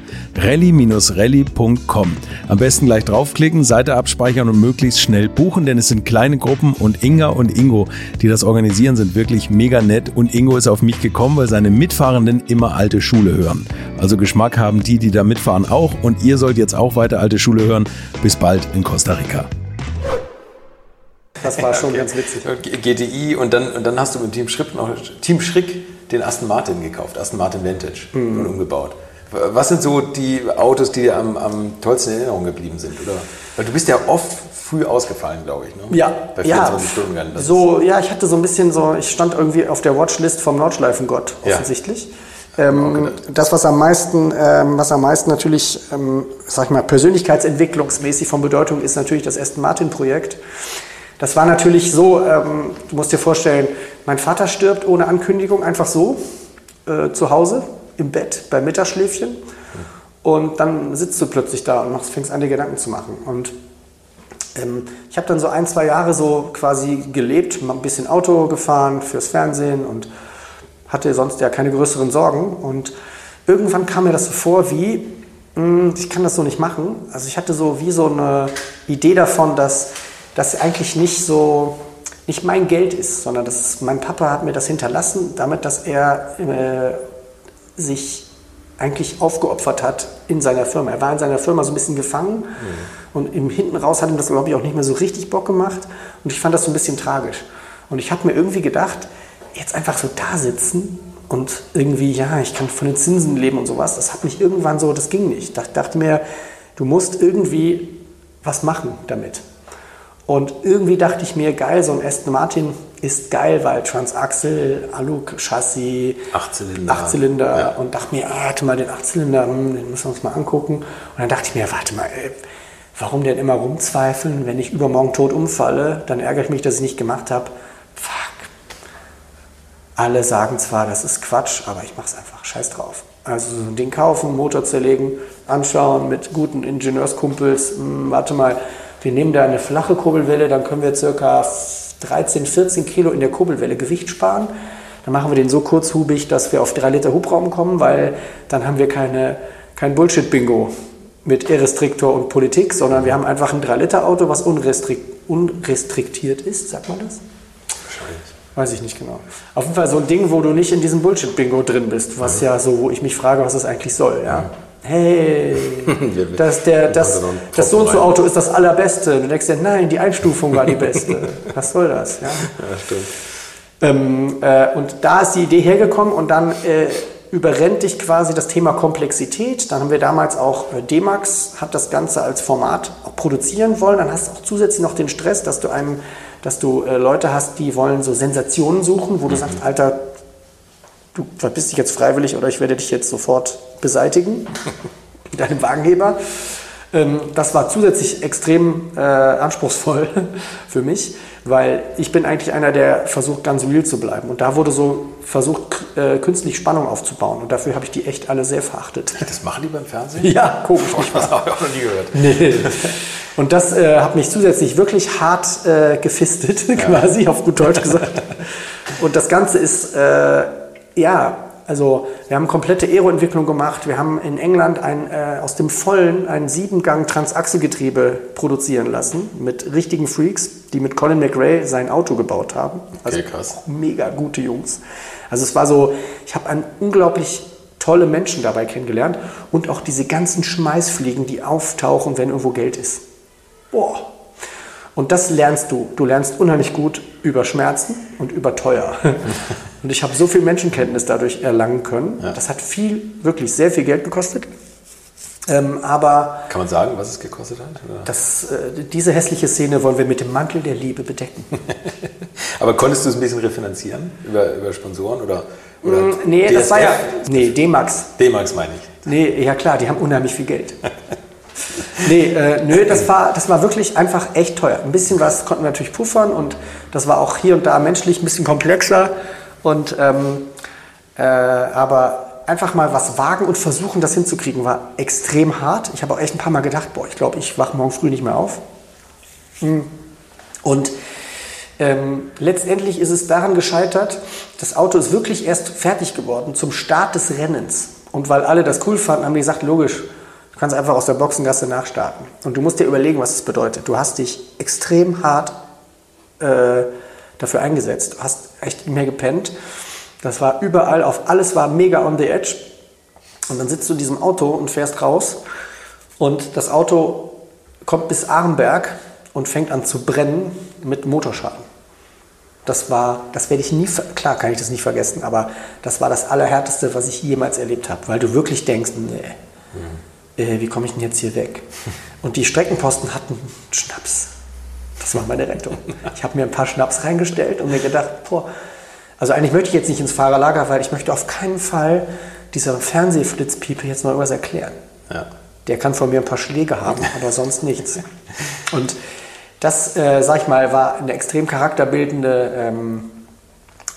rally-rally.com. Am besten gleich draufklicken, Seite abspeichern und möglichst schnell buchen, denn es sind kleine Gruppen und Inga und Ingo, die das organisieren, sind wirklich mega nett und Ingo ist auf mich gekommen, weil seine Mitfahrenden immer alte Schule hören. Also Geschmack haben die, die da mitfahren auch und ihr sollt jetzt auch weiter alte Schule hören. Bis bald in Costa Rica.
Das war schon okay. ganz witzig.
GTI und dann, und dann hast du mit Team Schrick noch Team Schrick den Aston Martin gekauft, Aston Martin Vintage mhm. und umgebaut. Was sind so die Autos, die dir am, am tollsten in Erinnerung geblieben sind? Oder? Weil du bist ja oft früh ausgefallen, glaube ich.
Ne? Ja,
bei
24 ja, Stunden Rennen. So, ja, ich hatte so ein bisschen so, ich stand irgendwie auf der Watchlist vom Nordschleifengott, offensichtlich. Ja. Ähm, das, was am meisten, ähm, was am meisten natürlich, ähm, sag ich mal, persönlichkeitsentwicklungsmäßig von Bedeutung ist, natürlich das Aston Martin Projekt. Das war natürlich so, ähm, du musst dir vorstellen, mein Vater stirbt ohne Ankündigung einfach so äh, zu Hause im Bett beim Mittagsschläfchen. Und dann sitzt du plötzlich da und machst, fängst an, dir Gedanken zu machen. Und ähm, ich habe dann so ein, zwei Jahre so quasi gelebt, ein bisschen Auto gefahren fürs Fernsehen und hatte sonst ja keine größeren Sorgen. Und irgendwann kam mir das so vor wie, mh, hm, ich kann das so nicht machen. Also ich hatte so wie so eine Idee davon, dass das eigentlich nicht so, nicht mein Geld ist, sondern dass mein Papa hat mir das hinterlassen, damit, dass er äh, sich eigentlich aufgeopfert hat in seiner Firma. Er war in seiner Firma so ein bisschen gefangen mhm. und im hinten raus hat ihm das, glaube ich, auch nicht mehr so richtig Bock gemacht und ich fand das so ein bisschen tragisch. Und ich habe mir irgendwie gedacht, jetzt einfach so da sitzen und irgendwie, ja, ich kann von den Zinsen leben und sowas, das hat mich irgendwann so, das ging nicht. Ich dachte mir, du musst irgendwie was machen damit. Und irgendwie dachte ich mir, geil, so ein Aston Martin ist geil, weil Transaxle, Alu-Chassis,
Achtzylinder,
Achtzylinder ja. und dachte mir, ah, warte mal, den Achtzylinder, hm, den müssen wir uns mal angucken. Und dann dachte ich mir, warte mal, ey, warum denn immer rumzweifeln? Wenn ich übermorgen tot umfalle, dann ärgere ich mich, dass ich nicht gemacht habe. Fuck. Alle sagen zwar, das ist Quatsch, aber ich mache es einfach. Scheiß drauf. Also so ein Ding kaufen, Motor zerlegen, anschauen mit guten Ingenieurskumpels. Hm, warte mal, wir nehmen da eine flache Kurbelwelle, dann können wir circa 13, 14 Kilo in der Kurbelwelle Gewicht sparen. Dann machen wir den so kurzhubig, dass wir auf 3 Liter Hubraum kommen, weil dann haben wir keine, kein Bullshit-Bingo mit E-Restriktor und Politik, sondern wir haben einfach ein 3-Liter-Auto, was unrestrikt, unrestriktiert ist, sagt man das? Wahrscheinlich. Weiß ich nicht genau. Auf jeden Fall so ein Ding, wo du nicht in diesem Bullshit-Bingo drin bist, was ja so, wo ich mich frage, was das eigentlich soll. Ja? Hey, das, der, das, das so und so Auto ist das allerbeste. Du denkst dir, nein, die Einstufung war die beste. Was soll das? Ja, ja stimmt. Ähm, äh, und da ist die Idee hergekommen und dann äh, überrennt dich quasi das Thema Komplexität. Dann haben wir damals auch, äh, D-Max hat das Ganze als Format produzieren wollen. Dann hast du auch zusätzlich noch den Stress, dass du einem, dass du äh, Leute hast, die wollen so Sensationen suchen, wo du mhm. sagst, Alter, du verpisst dich jetzt freiwillig oder ich werde dich jetzt sofort beseitigen mit einem Wagenheber. Ähm, das war zusätzlich extrem äh, anspruchsvoll für mich, weil ich bin eigentlich einer, der versucht, ganz real zu bleiben. Und da wurde so versucht, äh, künstlich Spannung aufzubauen. Und dafür habe ich die echt alle sehr verachtet.
Das machen die beim Fernsehen?
Ja, komisch.
Oh, das habe ich auch noch nie gehört.
Nee. Und das äh, hat mich zusätzlich wirklich hart äh, gefistet, quasi, auf gut Deutsch gesagt. Und das Ganze ist äh, ja, also wir haben komplette Aero-Entwicklung gemacht. Wir haben in England ein, äh, aus dem Vollen ein Siebengang Transachselgetriebe produzieren lassen mit richtigen Freaks, die mit Colin McRae sein Auto gebaut haben.
Also okay, krass.
Mega gute Jungs. Also es war so, ich habe an unglaublich tolle Menschen dabei kennengelernt und auch diese ganzen Schmeißfliegen, die auftauchen, wenn irgendwo Geld ist. Boah. Und das lernst du. Du lernst unheimlich gut über Schmerzen und über teuer. Und ich habe so viel Menschenkenntnis dadurch erlangen können. Ja. Das hat viel, wirklich sehr viel Geld gekostet. Ähm, aber
Kann man sagen, was es gekostet hat?
Das, äh, diese hässliche Szene wollen wir mit dem Mantel der Liebe bedecken.
aber konntest du es ein bisschen refinanzieren über, über Sponsoren oder? oder
mm, nee, DSF? das war ja. Nee, D-Max.
D-Max meine ich.
Nee, ja klar, die haben unheimlich viel Geld. nee, äh, nö, das war, das war wirklich einfach echt teuer. Ein bisschen was konnten wir natürlich puffern und das war auch hier und da menschlich ein bisschen komplexer. Und, ähm, äh, aber einfach mal was wagen und versuchen, das hinzukriegen, war extrem hart. Ich habe auch echt ein paar Mal gedacht, boah, ich glaube, ich wache morgen früh nicht mehr auf. Hm. Und ähm, letztendlich ist es daran gescheitert, das Auto ist wirklich erst fertig geworden zum Start des Rennens. Und weil alle das cool fanden, haben die gesagt, logisch, kannst einfach aus der Boxengasse nachstarten. Und du musst dir überlegen, was es bedeutet. Du hast dich extrem hart äh, dafür eingesetzt. Du hast echt mehr gepennt. Das war überall, auf alles war mega on the edge. Und dann sitzt du in diesem Auto und fährst raus. Und das Auto kommt bis Arnberg und fängt an zu brennen mit Motorschaden. Das war, das werde ich nie, klar kann ich das nicht vergessen, aber das war das Allerhärteste, was ich jemals erlebt habe, weil du wirklich denkst, nee, mhm. äh, wie komme ich denn jetzt hier weg? Und die Streckenposten hatten Schnaps. Das war meine Rettung. Ich habe mir ein paar Schnaps reingestellt und mir gedacht, boah, also eigentlich möchte ich jetzt nicht ins Fahrerlager, weil ich möchte auf keinen Fall dieser Fernsehflitzpiepe jetzt noch irgendwas erklären. Ja. Der kann von mir ein paar Schläge haben, aber sonst nichts. Und das, äh, sag ich mal, war eine extrem charakterbildende ähm,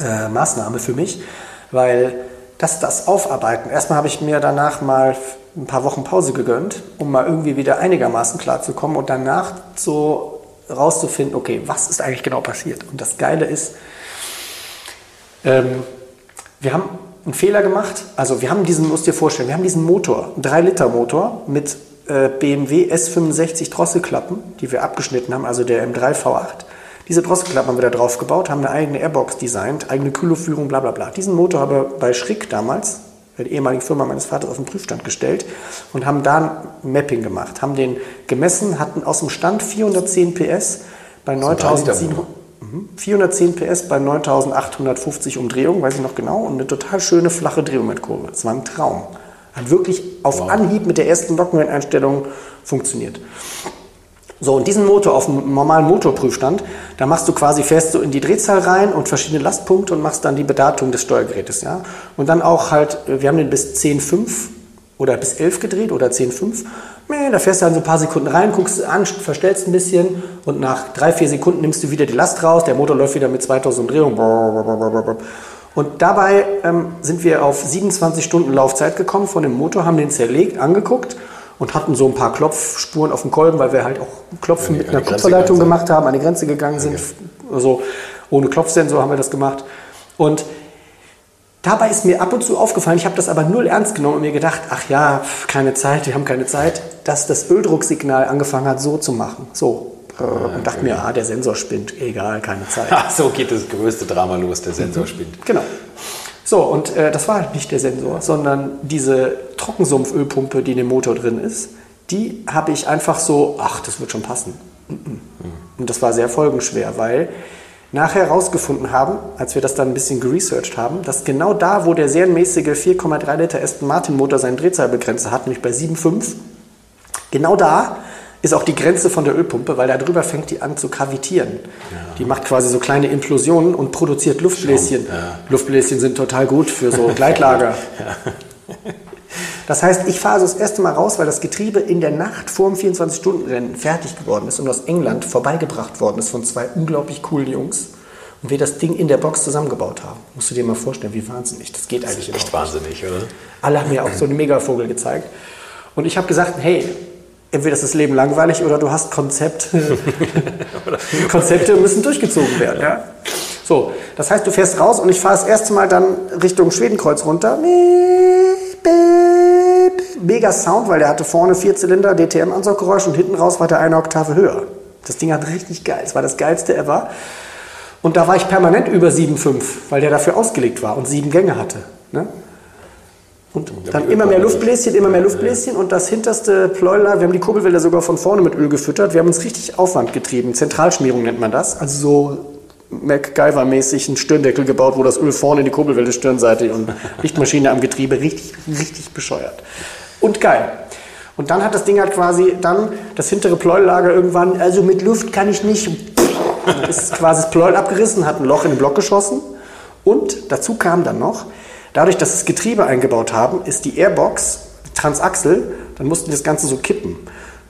äh, Maßnahme für mich, weil das, das Aufarbeiten, erstmal habe ich mir danach mal ein paar Wochen Pause gegönnt, um mal irgendwie wieder einigermaßen klarzukommen und danach so rauszufinden, okay, was ist eigentlich genau passiert? Und das Geile ist, ähm, wir haben einen Fehler gemacht, also wir haben diesen, musst dir vorstellen, wir haben diesen Motor, einen 3-Liter-Motor mit äh, BMW S65 Drosselklappen, die wir abgeschnitten haben, also der M3 V8. Diese Drosselklappen haben wir da drauf gebaut, haben eine eigene Airbox designt, eigene Kühlerführung, bla bla bla. Diesen Motor haben wir bei Schrick damals, der ehemaligen Firma meines Vaters, auf den Prüfstand gestellt und haben da ein Mapping gemacht, haben den gemessen, hatten aus dem Stand 410 PS bei 9700. 410 PS bei 9850 Umdrehungen, weiß ich noch genau, und eine total schöne flache Drehmomentkurve. Das war ein Traum. Hat wirklich auf wow. Anhieb mit der ersten Nockenwelleneinstellung funktioniert. So, und diesen Motor auf dem normalen Motorprüfstand, da machst du quasi, fährst du in die Drehzahl rein und verschiedene Lastpunkte und machst dann die Bedatung des Steuergerätes, ja. Und dann auch halt, wir haben den bis 10,5 oder bis 11 gedreht oder 10,5. Da fährst du dann so ein paar Sekunden rein, guckst an, verstellst ein bisschen und nach drei, vier Sekunden nimmst du wieder die Last raus, der Motor läuft wieder mit 2000 Umdrehungen. Und dabei ähm, sind wir auf 27 Stunden Laufzeit gekommen von dem Motor, haben den zerlegt, angeguckt und hatten so ein paar Klopfspuren auf dem Kolben, weil wir halt auch Klopfen mit einer Kupferleitung gemacht haben, an die Grenze gegangen sind. Okay. Also ohne Klopfsensor haben wir das gemacht. Und dabei ist mir ab und zu aufgefallen, ich habe das aber null ernst genommen und mir gedacht, ach ja, keine Zeit, wir haben keine Zeit, dass das Öldrucksignal angefangen hat, so zu machen. So, äh, und dachte mir, ah, der Sensor spinnt, egal, keine Zeit.
Ach, so geht das größte Drama los, der Sensor spinnt.
Genau. So, und äh, das war halt nicht der Sensor, sondern diese Trockensumpfölpumpe, die in dem Motor drin ist, die habe ich einfach so, ach, das wird schon passen. Und das war sehr folgenschwer, weil nachher herausgefunden haben, als wir das dann ein bisschen geresearched haben, dass genau da, wo der serienmäßige 4,3 Liter Aston Martin Motor seine Drehzahlbegrenzer hat, nämlich bei 7,5, genau da ist auch die Grenze von der Ölpumpe, weil darüber fängt die an zu kavitieren. Ja. Die macht quasi so kleine Implosionen und produziert Luftbläschen. Ja. Luftbläschen sind total gut für so Gleitlager. Das heißt, ich fahre also das erste Mal raus, weil das Getriebe in der Nacht vor dem 24-Stunden-Rennen fertig geworden ist und aus England vorbeigebracht worden ist von zwei unglaublich coolen Jungs und wir das Ding in der Box zusammengebaut haben. Musst du dir mal vorstellen, wie wahnsinnig. Das geht eigentlich
das ist echt wahnsinnig, oder?
Alle haben mir auch so einen Megavogel gezeigt. Und ich habe gesagt, hey, entweder ist das Leben langweilig oder du hast Konzept. Konzepte müssen durchgezogen werden. Ja? So, das heißt, du fährst raus und ich fahre das erste Mal dann Richtung Schwedenkreuz runter. Mega Sound, weil der hatte vorne vier Zylinder, DTM-Ansauggeräusch und hinten raus war der eine Oktave höher. Das Ding hat richtig geil. Es war das geilste ever. Und da war ich permanent über 7,5, weil der dafür ausgelegt war und sieben Gänge hatte. Ne? Und dann immer mehr Luftbläschen, immer mehr Luftbläschen und das hinterste Pleuler, wir haben die Kurbelwälder sogar von vorne mit Öl gefüttert. Wir haben uns richtig Aufwand getrieben. Zentralschmierung nennt man das. Also so MacGyver-mäßig einen Stirndeckel gebaut, wo das Öl vorne in die Kurbelwelle Stirnseite und Lichtmaschine am Getriebe. Richtig, richtig bescheuert. Und geil. Und dann hat das Ding halt quasi dann das hintere Pleuellager irgendwann, also mit Luft kann ich nicht. Ist quasi das Pleuel abgerissen, hat ein Loch in den Block geschossen. Und dazu kam dann noch, Dadurch, dass sie das Getriebe eingebaut haben, ist die Airbox Transaxel, dann mussten die das Ganze so kippen.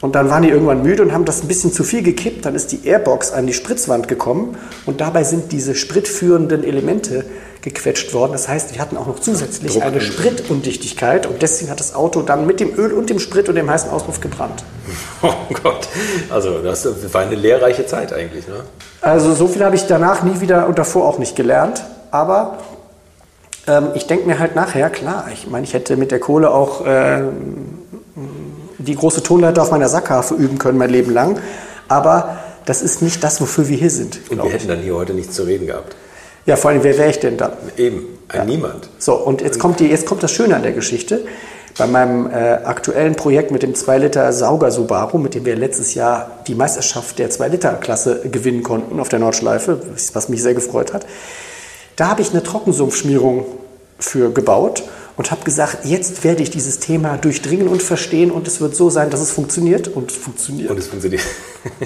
Und dann waren die irgendwann müde und haben das ein bisschen zu viel gekippt. Dann ist die Airbox an die Spritzwand gekommen und dabei sind diese spritführenden Elemente gequetscht worden. Das heißt, die hatten auch noch zusätzlich eine Spritundichtigkeit und deswegen hat das Auto dann mit dem Öl und dem Sprit und dem heißen Auspuff gebrannt.
Oh Gott, also das war eine lehrreiche Zeit eigentlich. Ne?
Also so viel habe ich danach nie wieder und davor auch nicht gelernt. Aber ähm, ich denke mir halt nachher, klar, ich meine, ich hätte mit der Kohle auch äh, die große Tonleiter auf meiner Sackharfe üben können mein Leben lang. Aber das ist nicht das, wofür wir hier sind.
Und wir hätten dann hier heute nichts zu reden gehabt.
Ja, vor allem, wer wäre ich denn dann?
Eben, ein ja. Niemand.
So, und jetzt kommt, die, jetzt kommt das Schöne an der Geschichte. Bei meinem äh, aktuellen Projekt mit dem 2-Liter Sauger Subaru, mit dem wir letztes Jahr die Meisterschaft der 2-Liter-Klasse gewinnen konnten auf der Nordschleife, was mich sehr gefreut hat, da habe ich eine Trockensumpfschmierung für gebaut und habe gesagt, jetzt werde ich dieses Thema durchdringen und verstehen und es wird so sein, dass es funktioniert und es funktioniert.
Und es funktioniert.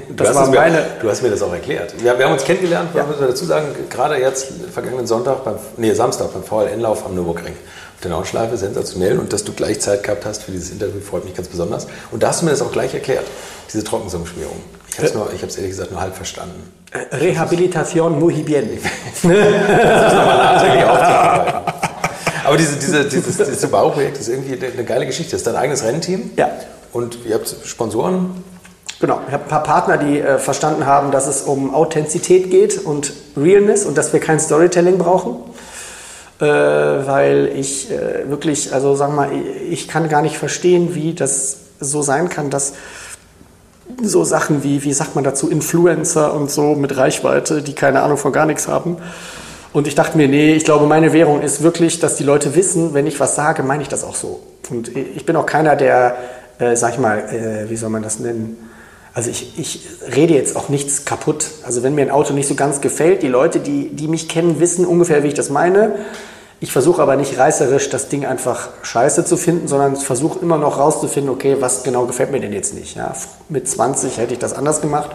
Du, das hast, mir,
du hast mir das auch erklärt. Wir, wir haben uns kennengelernt, ja. müssen wir dazu sagen, gerade jetzt vergangenen Sonntag, beim, nee, Samstag beim VLN-Lauf am Nürburgring der Nordschleife, sensationell. Und dass du gleich Zeit gehabt hast für dieses Interview, freut mich ganz besonders. Und da hast du mir das auch gleich erklärt, diese Trockensummschmierung. Ich habe es ehrlich gesagt nur halb verstanden.
Äh, Rehabilitation muy bien.
das ist nochmal nachträglich aufzuarbeiten. Aber diese, diese, dieses, dieses Subaru-Projekt ist irgendwie eine geile Geschichte. Das ist dein eigenes Rennteam.
Ja.
Und ihr habt Sponsoren.
Genau, ich habe ein paar Partner, die äh, verstanden haben, dass es um Authentizität geht und Realness und dass wir kein Storytelling brauchen äh, weil ich äh, wirklich, also sagen wir mal, ich kann gar nicht verstehen, wie das so sein kann, dass so Sachen wie, wie sagt man dazu, Influencer und so mit Reichweite, die keine Ahnung von gar nichts haben. Und ich dachte mir, nee, ich glaube, meine Währung ist wirklich, dass die Leute wissen, wenn ich was sage, meine ich das auch so. Und ich bin auch keiner, der, äh, sag ich mal, äh, wie soll man das nennen? Also ich, ich rede jetzt auch nichts kaputt. Also wenn mir ein Auto nicht so ganz gefällt, die Leute, die, die mich kennen, wissen ungefähr, wie ich das meine. Ich versuche aber nicht reißerisch das Ding einfach scheiße zu finden, sondern versuche immer noch rauszufinden, okay, was genau gefällt mir denn jetzt nicht. Ja, mit 20 hätte ich das anders gemacht,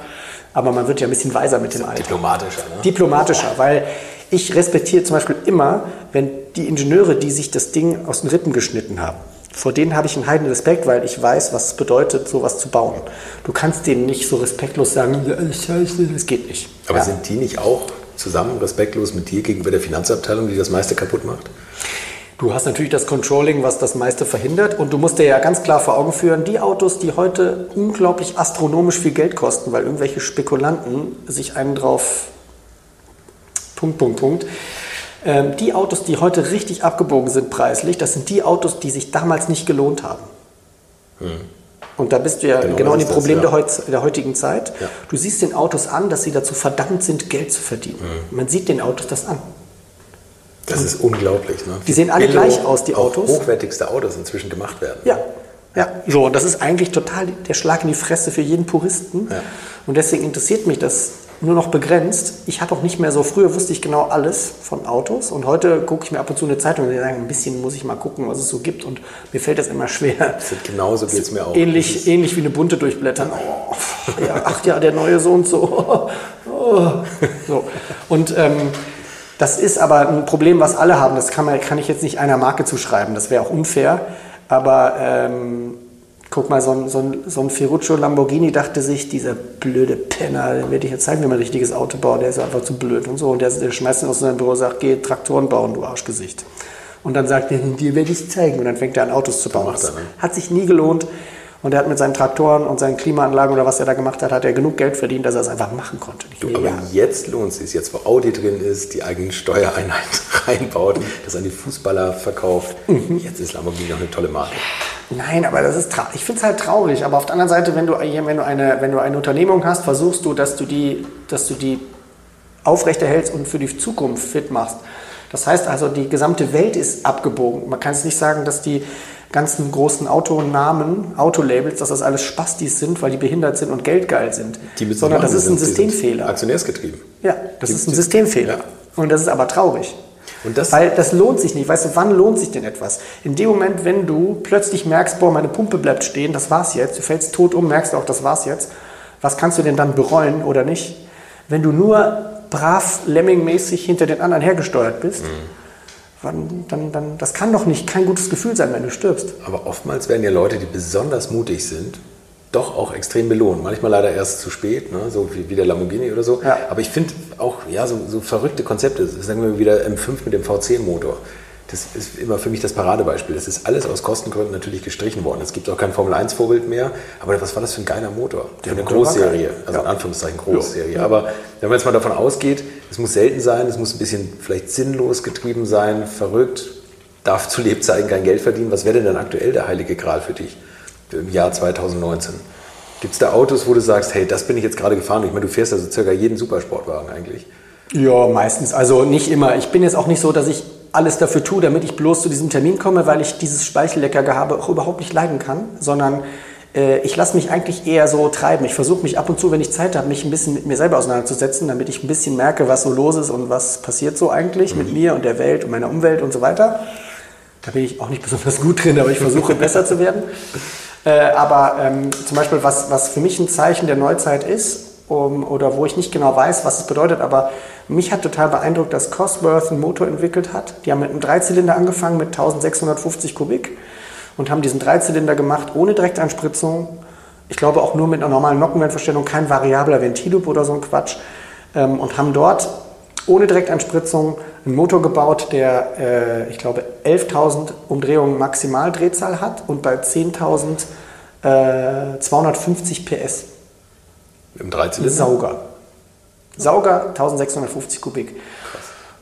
aber man wird ja ein bisschen weiser mit dem Alter.
Diplomatischer, ne?
Diplomatischer, weil ich respektiere zum Beispiel immer, wenn die Ingenieure, die sich das Ding aus den Rippen geschnitten haben, vor denen habe ich einen heiden Respekt, weil ich weiß, was es bedeutet, sowas zu bauen. Du kannst denen nicht so respektlos sagen, scheiße, das geht nicht.
Aber ja. sind die nicht auch zusammen respektlos mit dir gegenüber der Finanzabteilung, die das meiste kaputt macht?
Du hast natürlich das Controlling, was das meiste verhindert. Und du musst dir ja ganz klar vor Augen führen, die Autos, die heute unglaublich astronomisch viel Geld kosten, weil irgendwelche Spekulanten sich einen drauf. Punkt, Punkt, Punkt. Ähm, die Autos, die heute richtig abgebogen sind preislich, das sind die Autos, die sich damals nicht gelohnt haben. Hm. Und da bist du ja genau, genau in dem Problem ja. der, heut, der, heutigen Zeit. Ja. Du siehst den Autos an, dass sie dazu verdammt sind, Geld zu verdienen. Mhm. Man sieht den Autos das an.
Das Und ist unglaublich. Ne?
Die sehen alle Billo, gleich aus, die Autos.
Hochwertigste Autos inzwischen gemacht werden.
Ja. Ja, so, und das ist eigentlich total der Schlag in die Fresse für jeden Puristen. Ja. Und deswegen interessiert mich das nur noch begrenzt. Ich habe auch nicht mehr so, früher wusste ich genau alles von Autos und heute gucke ich mir ab und zu eine Zeitung und sage, ein bisschen muss ich mal gucken, was es so gibt und mir fällt das immer schwer. Das
genauso geht es mir auch.
Ähnlich, ähnlich wie eine bunte durchblättern. Oh, ja, ach ja, der neue so und so. Oh. so. Und ähm, das ist aber ein Problem, was alle haben. Das kann, man, kann ich jetzt nicht einer Marke zuschreiben. Das wäre auch unfair. Aber ähm, Guck mal, so ein, so ein, so ein Ferruccio Lamborghini dachte sich, dieser blöde Penner, den werde ich jetzt zeigen, wie man ein richtiges Auto baut, der ist einfach zu blöd und so. Und der, der schmeißt ihn aus seinem Büro und sagt, geh Traktoren bauen, du Arschgesicht. Und dann sagt er, dir werde ich zeigen. Und dann fängt er an, Autos zu bauen. Das hat sich nie gelohnt. Und er hat mit seinen Traktoren und seinen Klimaanlagen oder was er da gemacht hat, hat er genug Geld verdient, dass er es einfach machen konnte.
Du, aber jetzt lohnt es sich, jetzt wo Audi drin ist, die eigenen Steuereinheit reinbaut, das an die Fußballer verkauft. Mhm. Jetzt ist Lamborghini noch eine tolle Marke.
Nein, aber das ist ich finde es halt traurig. Aber auf der anderen Seite, wenn du, wenn, du eine, wenn du eine Unternehmung hast, versuchst du, dass du die, dass du die aufrechterhältst und für die Zukunft fit machst. Das heißt also, die gesamte Welt ist abgebogen. Man kann es nicht sagen, dass die ganzen großen Autonamen, Autolabels, dass das alles Spastis sind, weil die behindert sind und geldgeil sind. Die Sondern das ist ein Systemfehler.
Aktionärsgetrieben.
Ja, das die, ist ein Systemfehler. Ja. Und das ist aber traurig. Und das Weil das lohnt sich nicht. Weißt du, wann lohnt sich denn etwas? In dem Moment, wenn du plötzlich merkst, boah, meine Pumpe bleibt stehen, das war's jetzt, du fällst tot um, merkst auch, das war's jetzt, was kannst du denn dann bereuen oder nicht? Wenn du nur brav lemmingmäßig hinter den anderen hergesteuert bist, mhm dann, dann, das kann doch nicht kein gutes Gefühl sein, wenn du stirbst.
Aber oftmals werden ja Leute, die besonders mutig sind, doch auch extrem belohnt. Manchmal leider erst zu spät, ne? so wie, wie der Lamborghini oder so. Ja. Aber ich finde auch ja, so, so verrückte Konzepte, sagen wir wieder M5 mit dem V10-Motor das ist immer für mich das Paradebeispiel. Das ist alles aus Kostengründen natürlich gestrichen worden. Es gibt auch kein Formel-1-Vorbild mehr. Aber was war das für ein geiler Motor? Für eine Großserie. Also in Anführungszeichen Großserie. Ja. Aber wenn man jetzt mal davon ausgeht, es muss selten sein, es muss ein bisschen vielleicht sinnlos getrieben sein, verrückt, darf zu Lebzeiten kein Geld verdienen. Was wäre denn dann aktuell der heilige Gral für dich? im Jahr 2019? Gibt es da Autos, wo du sagst, hey, das bin ich jetzt gerade gefahren? Ich meine, du fährst also circa jeden Supersportwagen eigentlich.
Ja, meistens. Also nicht immer. Ich bin jetzt auch nicht so, dass ich alles dafür tue, damit ich bloß zu diesem Termin komme, weil ich dieses Speichelleckergehabe auch überhaupt nicht leiden kann, sondern äh, ich lasse mich eigentlich eher so treiben. Ich versuche mich ab und zu, wenn ich Zeit habe, mich ein bisschen mit mir selber auseinanderzusetzen, damit ich ein bisschen merke, was so los ist und was passiert so eigentlich mhm. mit mir und der Welt und meiner Umwelt und so weiter. Da bin ich auch nicht besonders gut drin, aber ich versuche besser zu werden. Äh, aber ähm, zum Beispiel, was, was für mich ein Zeichen der Neuzeit ist, um, oder wo ich nicht genau weiß, was es bedeutet, aber mich hat total beeindruckt, dass Cosworth einen Motor entwickelt hat. Die haben mit einem Dreizylinder angefangen mit 1650 Kubik und haben diesen Dreizylinder gemacht ohne Direkteinspritzung. Ich glaube auch nur mit einer normalen Nockenwellenverstellung, kein variabler Ventilloop oder so ein Quatsch. Ähm, und haben dort ohne Direkteinspritzung einen Motor gebaut, der, äh, ich glaube, 11.000 Umdrehungen Maximaldrehzahl hat und bei 10.250 äh, PS.
Im Dreizylinder?
Sauger. Sauger 1650 Kubik.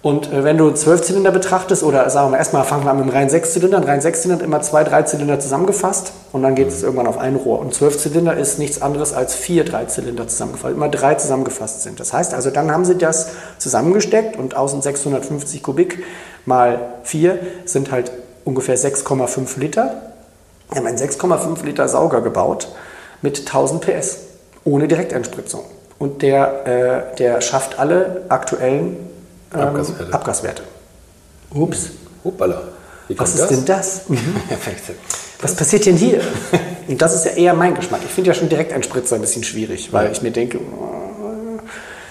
Und äh, wenn du einen Zwölfzylinder betrachtest, oder sagen wir mal, erstmal fangen wir an mit einem reinen Sechszylinder, ein reinen Sechszylinder immer zwei Dreizylinder zusammengefasst und dann geht mhm. es irgendwann auf ein Rohr. Und Zwölfzylinder ist nichts anderes als vier Dreizylinder zusammengefasst, immer drei zusammengefasst sind. Das heißt also, dann haben sie das zusammengesteckt und außen 650 Kubik mal vier sind halt ungefähr 6,5 Liter. Wir haben einen 6,5 Liter Sauger gebaut mit 1000 PS, ohne Direkteinspritzung. Und der, äh, der schafft alle aktuellen ähm, Abgaswerte. Abgaswerte. Ups.
Hoppala.
Was ist das? denn das? Mhm. Was passiert denn hier? Und das ist ja eher mein Geschmack. Ich finde ja schon direkt Einspritzer ein bisschen schwierig, weil ich mir denke, oh,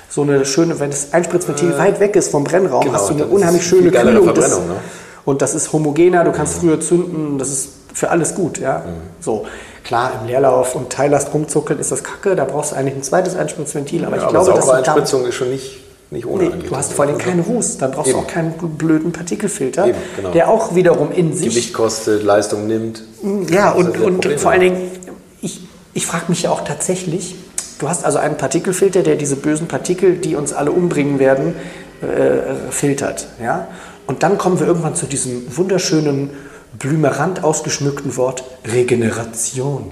so eine schöne, wenn das Einspritzventil äh, weit weg ist vom Brennraum, genau, hast du eine unheimlich schöne Kühlung. Das, ne? Und das ist homogener, du kannst mhm. früher zünden, das ist für alles gut. Ja? Mhm. So. Klar, im Leerlauf und Teillast rumzuckeln ist das kacke, da brauchst du eigentlich ein zweites Einspritzventil. Aber ja, ich aber glaube,
saubere Einspritzung ist schon nicht nicht ohne
nee, Du hast vor allem keinen Ruß, dann brauchst Eben. du auch keinen blöden Partikelfilter, Eben, genau. der auch wiederum in sich.
Gewicht kostet, Leistung nimmt.
Ja, und, und vor allen Dingen, ich, ich frage mich ja auch tatsächlich, du hast also einen Partikelfilter, der diese bösen Partikel, die uns alle umbringen werden, äh, filtert. Ja? Und dann kommen wir irgendwann zu diesem wunderschönen, blümerant ausgeschmückten Wort Regeneration.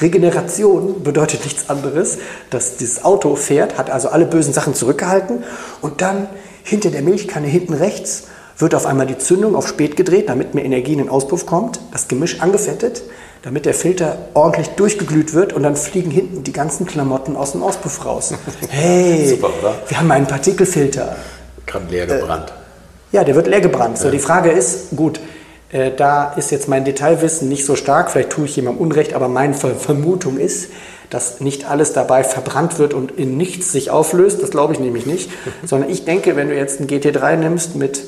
Regeneration bedeutet nichts anderes, dass dieses Auto fährt, hat also alle bösen Sachen zurückgehalten und dann hinter der Milchkanne hinten rechts wird auf einmal die Zündung auf spät gedreht, damit mehr Energie in den Auspuff kommt, das Gemisch angefettet, damit der Filter ordentlich durchgeglüht wird und dann fliegen hinten die ganzen Klamotten aus dem Auspuff raus. Hey, Super, wir haben einen Partikelfilter.
Gerade leer gebrannt.
Äh, ja, der wird leer gebrannt. So, die Frage ist, gut, äh, da ist jetzt mein Detailwissen nicht so stark, vielleicht tue ich jemandem Unrecht, aber meine Vermutung ist, dass nicht alles dabei verbrannt wird und in nichts sich auflöst. Das glaube ich nämlich nicht. Sondern ich denke, wenn du jetzt einen GT3 nimmst mit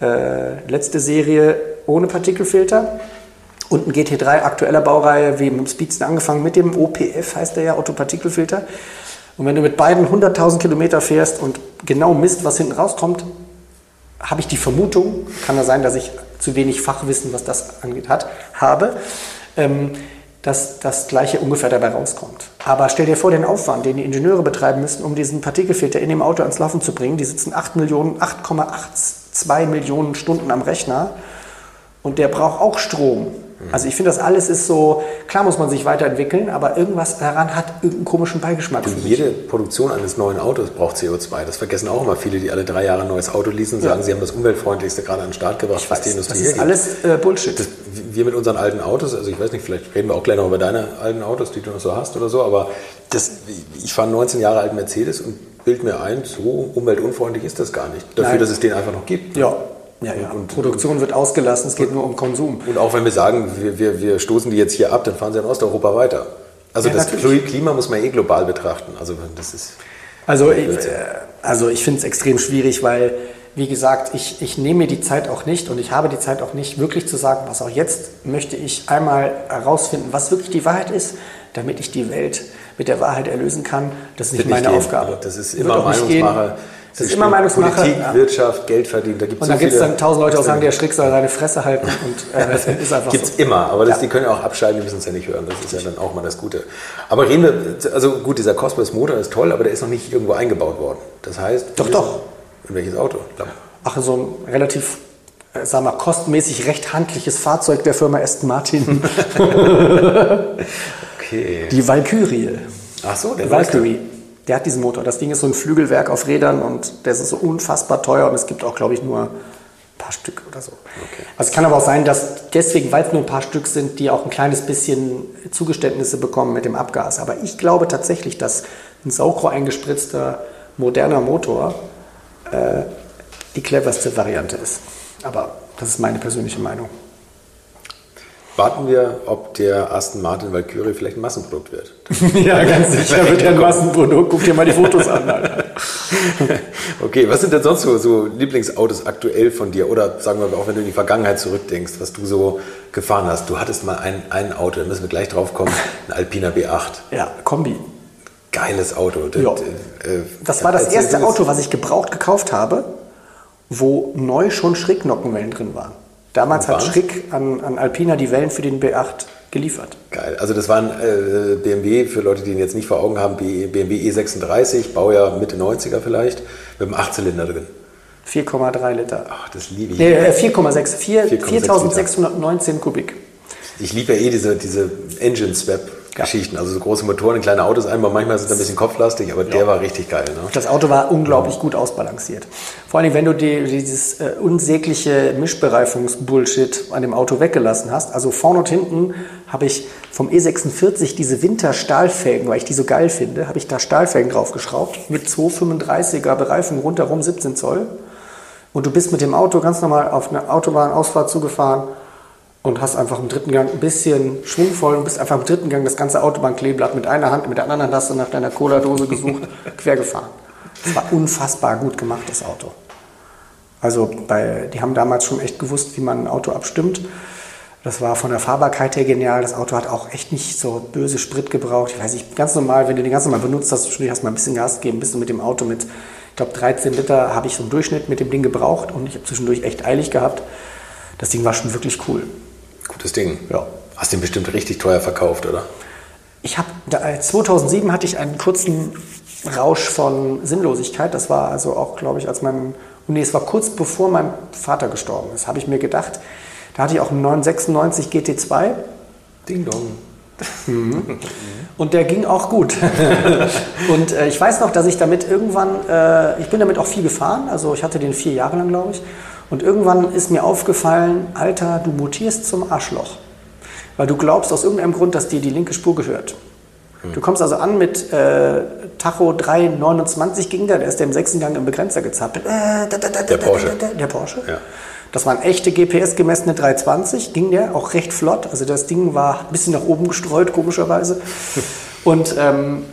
äh, letzte Serie ohne Partikelfilter und ein GT3 aktueller Baureihe, wie mit dem Speedster angefangen, mit dem OPF heißt der ja, Autopartikelfilter. Und wenn du mit beiden 100.000 Kilometer fährst und genau misst, was hinten rauskommt, habe ich die Vermutung, kann da sein, dass ich zu wenig Fachwissen, was das angeht, hat, habe, ähm, dass das Gleiche ungefähr dabei rauskommt. Aber stell dir vor, den Aufwand, den die Ingenieure betreiben müssen, um diesen Partikelfilter in dem Auto ans Laufen zu bringen. Die sitzen 8 Millionen, 8,82 Millionen Stunden am Rechner und der braucht auch Strom. Also ich finde, das alles ist so, klar muss man sich weiterentwickeln, aber irgendwas daran hat irgendeinen komischen Beigeschmack.
Du, jede Produktion eines neuen Autos braucht CO2. Das vergessen auch immer viele, die alle drei Jahre ein neues Auto leasen und sagen, ja. sie haben das umweltfreundlichste gerade an den Start gebracht,
ich was weiß, die Industrie Das ist alles äh, Bullshit. Das,
wir mit unseren alten Autos, also ich weiß nicht, vielleicht reden wir auch gleich noch über deine alten Autos, die du noch so hast oder so, aber das, ich fahre einen 19 Jahre alten Mercedes und bild mir ein, so umweltunfreundlich ist das gar nicht. Dafür, Nein. dass es den einfach noch gibt.
Ja, ja, ja. Und, Produktion wird ausgelassen, es geht nur um Konsum.
Und auch wenn wir sagen, wir, wir, wir stoßen die jetzt hier ab, dann fahren sie in Osteuropa weiter. Also ja, das natürlich. Klima muss man eh global betrachten. Also das ist.
Also ich, äh, also ich finde es extrem schwierig, weil, wie gesagt, ich, ich nehme mir die Zeit auch nicht und ich habe die Zeit auch nicht, wirklich zu sagen, was auch jetzt möchte ich einmal herausfinden, was wirklich die Wahrheit ist, damit ich die Welt mit der Wahrheit erlösen kann. Das ist nicht meine Aufgabe.
Das ist immer Meinungsmache.
Das ist immer Meinungsmache.
Politik, ja. Wirtschaft, Geld verdienen.
Da gibt's und dann so gibt es dann tausend Leute, die sagen, der Schrick soll seine Fresse halten. Und
äh, das ist einfach Gibt es so. immer, aber das, ja. die können ja auch abschalten, die müssen es ja nicht hören. Das ist ja dann auch mal das Gute. Aber reden wir, also gut, dieser Cosmos Motor ist toll, aber der ist noch nicht irgendwo eingebaut worden. Das heißt,
doch, doch.
In welches Auto?
Ach, so ein relativ äh, sag mal, kostenmäßig recht handliches Fahrzeug der Firma Aston Martin.
Okay.
Die Valkyrie.
Ach so, der
Valkyrie. Der hat diesen Motor. Das Ding ist so ein Flügelwerk auf Rädern und der ist so unfassbar teuer und es gibt auch, glaube ich, nur ein paar Stück oder so. Also es kann aber auch sein, dass deswegen, weil es nur ein paar Stück sind, die auch ein kleines bisschen Zugeständnisse bekommen mit dem Abgas. Aber ich glaube tatsächlich, dass ein Saugrohr eingespritzter moderner Motor äh, die cleverste Variante ist. Aber das ist meine persönliche Meinung.
Warten wir, ob der Aston Martin Valkyrie vielleicht ein Massenprodukt wird.
ja, ganz sicher wird er ein Massenprodukt. Guck dir mal die Fotos an. Alter.
Okay, was sind denn sonst so, so Lieblingsautos aktuell von dir? Oder sagen wir mal, auch wenn du in die Vergangenheit zurückdenkst, was du so gefahren hast. Du hattest mal ein, ein Auto, da müssen wir gleich drauf kommen, ein Alpina B8.
Ja, Kombi.
Geiles Auto. Das,
Ja.
äh,
Das war das erste Auto, was ich gebraucht gekauft habe, wo neu schon Schrägnockenwellen drin waren. Damals hat? Schrick an, an Alpina die Wellen für den B8 geliefert.
Geil. Also das war ein äh, BMW, für Leute, die ihn jetzt nicht vor Augen haben, BMW E36, Baujahr Mitte 90er vielleicht, mit einem 8-Zylinder drin.
4,3 Liter.
Ach, das liebe ich.
Nee, äh, 4,6. Vier-
4,6
4619 Kubik.
Ich liebe ja eh diese, diese Engine-Swap-Geschichten, also so große Motoren in kleine Autos einbauen. Manchmal ist es ein bisschen kopflastig, aber der war richtig geil. Ne?
Das Auto war unglaublich gut ausbalanciert. Vor allem, wenn du die, dieses äh, unsägliche Mischbereifungsbullshit an dem Auto weggelassen hast. Also vorne und hinten habe ich vom E46 diese Winterstahlfelgen, weil ich die so geil finde, habe ich da Stahlfelgen draufgeschraubt mit 235er Bereifung rundherum 17 Zoll. Und du bist mit dem Auto ganz normal auf eine Autobahnausfahrt zugefahren und hast einfach im dritten Gang ein bisschen schwungvoll und bist einfach im dritten Gang das ganze Autobahnkleeblatt mit einer Hand, mit der anderen Hand hast du nach deiner Cola-Dose gesucht, quer gefahren. Das war unfassbar gut gemacht, das Auto. Also bei, die haben damals schon echt gewusst, wie man ein Auto abstimmt. Das war von der Fahrbarkeit her genial. Das Auto hat auch echt nicht so böse Sprit gebraucht. Ich weiß nicht, ganz normal, wenn du den ganz normal benutzt hast, du hast mal ein bisschen Gas gegeben, bist du mit dem Auto mit, ich glaube 13 Liter habe ich so im Durchschnitt mit dem Ding gebraucht und ich habe zwischendurch echt eilig gehabt. Das Ding war schon wirklich cool.
Gutes Ding.
Ja.
Hast den bestimmt richtig teuer verkauft, oder?
Ich habe 2007 hatte ich einen kurzen Rausch von Sinnlosigkeit. Das war also auch, glaube ich, als mein nee, es war kurz bevor mein Vater gestorben ist. Habe ich mir gedacht. Da hatte ich auch einen 996 GT2
Ding Dong.
und der ging auch gut. und äh, ich weiß noch, dass ich damit irgendwann, äh, ich bin damit auch viel gefahren. Also ich hatte den vier Jahre lang, glaube ich. Und irgendwann ist mir aufgefallen, Alter, du mutierst zum Arschloch. Weil du glaubst aus irgendeinem Grund, dass dir die linke Spur gehört. Du kommst also an mit äh, Tacho 329 ging der, der ist der im sechsten Gang im Begrenzer gezappelt. Äh, da, da, da,
Der
da,
Porsche.
Da, da, der Porsche.
Ja.
Das war ein echte GPS gemessene 320, ging der auch recht flott. Also das Ding war ein bisschen nach oben gestreut, komischerweise. Und ähm,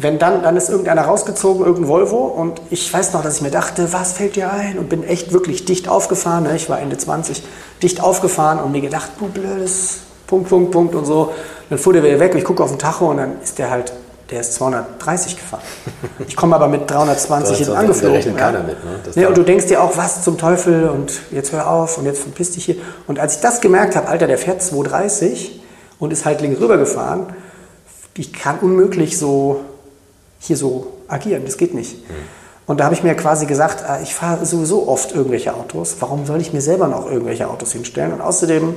wenn dann, dann ist irgendeiner rausgezogen, irgendein Volvo und ich weiß noch, dass ich mir dachte, was fällt dir ein? Und bin echt wirklich dicht aufgefahren, ne? ich war Ende 20, dicht aufgefahren und mir gedacht, du blödes, Punkt, Punkt, Punkt und so. Und dann fuhr der wieder weg und ich gucke auf den Tacho und dann ist der halt, der ist 230 gefahren. Ich komme aber mit 320 hinten
320,
angeflogen.
da
ja.
keiner mit, ne? Das da-
und du denkst dir auch, was zum Teufel und jetzt hör auf und jetzt verpiss dich hier. Und als ich das gemerkt habe, Alter, der fährt 230 und ist halt links rüber gefahren, ich kann unmöglich so hier so agieren, das geht nicht. Und da habe ich mir quasi gesagt, äh, ich fahre sowieso oft irgendwelche Autos, warum soll ich mir selber noch irgendwelche Autos hinstellen? Und außerdem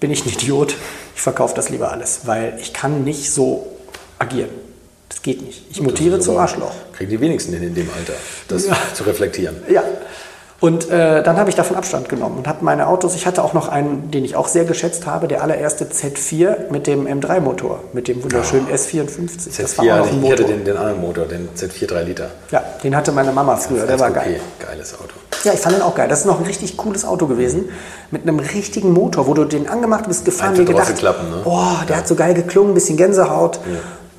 bin ich ein Idiot, ich verkaufe das lieber alles, weil ich kann nicht so agieren. Das geht nicht. Ich mutiere zum Arschloch.
Kriegen die wenigsten hin in dem Alter, das zu reflektieren.
Ja. Und äh, dann habe ich davon Abstand genommen und habe meine Autos, ich hatte auch noch einen, den ich auch sehr geschätzt habe, der allererste Z4 mit dem M3-Motor, mit dem wunderschönen S54. Das war
Z4,
auch
ich, hatte den, den anderen Motor, den Z4 3 Liter.
Ja, den hatte meine Mama früher, der war
Als
geil.
Geiles Auto.
Ja, ich fand den auch geil. Das ist noch ein richtig cooles Auto gewesen. Mit einem richtigen Motor, wo du den angemacht bist, gefahren, mir gedacht,
ne?
oh, der hat so geil geklungen, ein bisschen Gänsehaut.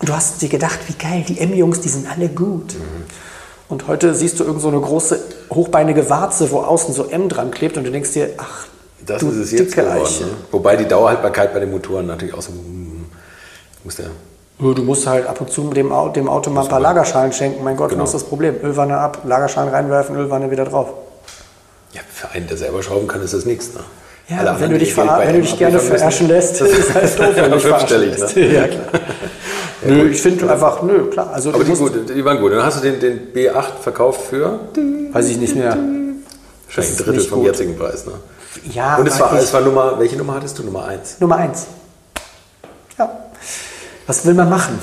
Und du hast dir gedacht, wie geil, die M-Jungs, die sind alle gut.
Mhm.
Und heute siehst du irgend so eine große, hochbeinige Warze, wo außen so M dran klebt und du denkst dir, ach,
Das
du
ist es jetzt geworden. Ne? Wobei die Dauerhaltbarkeit bei den Motoren natürlich auch so. mm, Muss der.
Du musst halt ab und zu dem, Au- dem Auto mal ein paar Lagerschalen schenken. Mein Gott,
Genau.
wo ist das Problem? Ölwanne ab, Lagerschalen reinwerfen, Ölwanne wieder drauf.
Ja, für einen, der selber schrauben kann, ist das nichts. Ne?
Ja,
Alle
wenn
anderen,
du dich, wenn du dich gerne verarschen lässt, ist es halt doof, wenn du dich verarschen
Fünfstellig,
lässt.
ne?
Ja, klar. Nö, ich finde einfach, nö, klar. Also
Aber die, gut, die waren gut. Dann hast du den, den B8 verkauft für
weiß ich nicht mehr.
wahrscheinlich ein Drittel vom
gut.
jetzigen Preis. Ne?
Ja,
Und es war, es war Nummer, welche Nummer hattest du? Nummer eins.
Nummer eins. Ja. Was will man machen?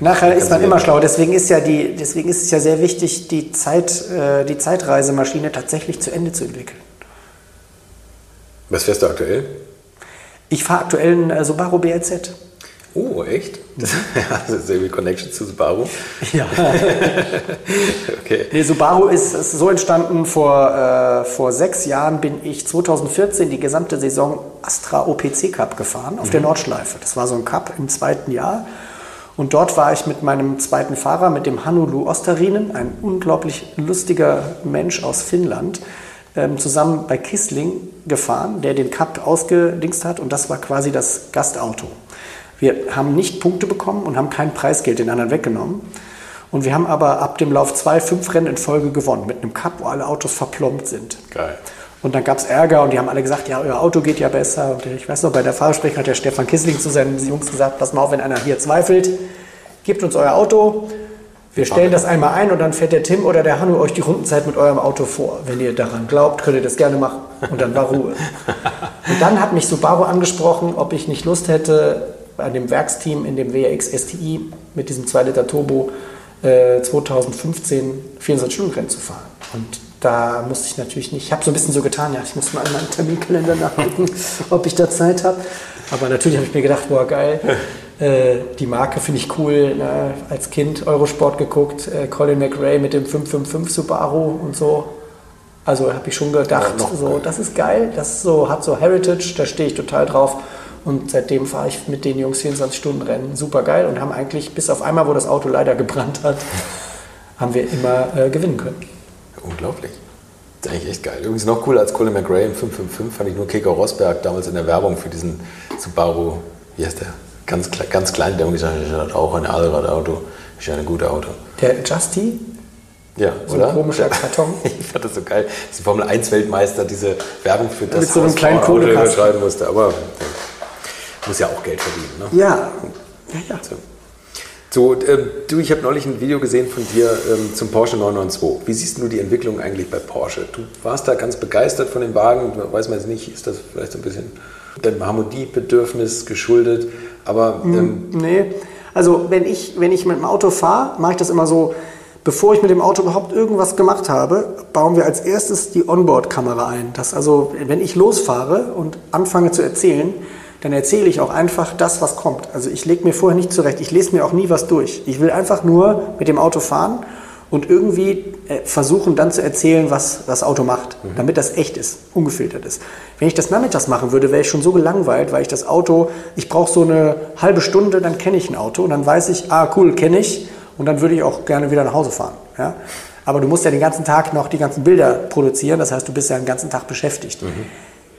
Nachher ist man immer schlauer. Deswegen ist, ja die, deswegen ist es ja sehr wichtig, die, Zeit, äh, die Zeitreisemaschine tatsächlich zu Ende zu entwickeln.
Was fährst du aktuell?
Ich fahre aktuell einen äh, Subaru BRZ.
Oh, echt? Das, ja, das ist irgendwie Connection zu Subaru.
Ja.
Okay.
Nee, Subaru ist, ist so entstanden, vor, äh, vor sechs Jahren bin ich 2014 die gesamte Saison Astra OPC Cup gefahren auf der Nordschleife. Das war so ein Cup im zweiten Jahr. Und dort war ich mit meinem zweiten Fahrer, mit dem Hanulu Ostarinen, ein unglaublich lustiger Mensch aus Finnland, ähm, zusammen bei Kissling gefahren, der den Cup ausgedingst hat. Und das war quasi das Gastauto. Wir haben nicht Punkte bekommen und haben kein Preisgeld den anderen weggenommen. Und wir haben aber ab dem Lauf 2 fünf Rennen in Folge gewonnen mit einem Cup, wo alle Autos verplombt sind.
Geil.
Und dann gab es Ärger und die haben alle gesagt, ja, euer Auto geht ja besser. Und ich weiß noch, bei der Fahrersprechung hat der Stefan Kissling zu seinen Jungs gesagt, pass mal auf, wenn einer hier zweifelt, gebt uns euer Auto. Wir stellen das einmal ein und dann fährt der Tim oder der Hannu euch die Rundenzeit mit eurem Auto vor. Wenn ihr daran glaubt, könnt ihr das gerne machen. Und dann war Ruhe. Und dann hat mich Subaru angesprochen, ob ich nicht Lust hätte, bei dem Werksteam in dem WRX STI mit diesem 2-Liter Turbo äh, 2015 24-Stunden-Rennen zu fahren. Und da musste ich natürlich nicht, ich habe so ein bisschen so getan, ja, ich muss mal in meinen Terminkalender nachgucken, ob ich da Zeit habe. Aber natürlich habe ich mir gedacht, boah, geil, äh, die Marke finde ich cool. Ne? Als Kind Eurosport geguckt, äh, Colin McRae mit dem 555 Subaru und so. Also habe ich schon gedacht,
Ja,
so,
geil.
das ist geil, das ist so, hat so Heritage, da stehe ich total drauf. Und seitdem fahre ich mit den Jungs 24 Stunden Rennen. Super geil und haben eigentlich, bis auf einmal, wo das Auto leider gebrannt hat, haben wir immer äh, gewinnen können.
Unglaublich. Das ist eigentlich echt geil. Übrigens noch cooler als Colin McRae im 555 fand ich nur Keke Rosberg damals in der Werbung für diesen Subaru, wie heißt der? Ganz, ganz klein, der hat gesagt, ich habe auch ein Allradauto, ich habe ein gutes Auto.
Der Justy,
Ja,
so ein komischer Karton.
Ich fand das so geil, dass ein Formel 1 Weltmeister diese Werbung für das
Mit so einem kleinen
Auto
Kohlekasten.
überschreiben musste. Aber muss ja auch Geld verdienen. Ne?
Ja, ja, ja.
So, ähm, du, ich habe neulich ein Video gesehen von dir ähm, zum Porsche 992. Wie siehst du die Entwicklung eigentlich bei Porsche? Du warst da ganz begeistert von dem Wagen. Weiß man jetzt nicht, ist das vielleicht so ein bisschen deinem Harmoniebedürfnis geschuldet? Aber ähm,
Nee, also wenn ich, wenn ich mit dem Auto fahre, mache ich das immer so, bevor ich mit dem Auto überhaupt irgendwas gemacht habe, bauen wir als erstes die Onboard-Kamera ein. Das also, wenn ich losfahre und anfange zu erzählen, dann erzähle ich auch einfach das, was kommt. Also ich lege mir vorher nicht zurecht, ich lese mir auch nie was durch. Ich will einfach nur mit dem Auto fahren und irgendwie äh, versuchen dann zu erzählen, was das Auto macht, damit das echt ist, ungefiltert ist. Wenn ich das nachmittags machen würde, wäre ich schon so gelangweilt, weil ich das Auto, ich brauche so eine halbe Stunde, dann kenne ich ein Auto und dann weiß ich, ah cool, kenne ich und dann würde ich auch gerne wieder nach Hause fahren. Ja? Aber du musst ja den ganzen Tag noch die ganzen Bilder produzieren, das heißt, du bist ja den ganzen Tag beschäftigt.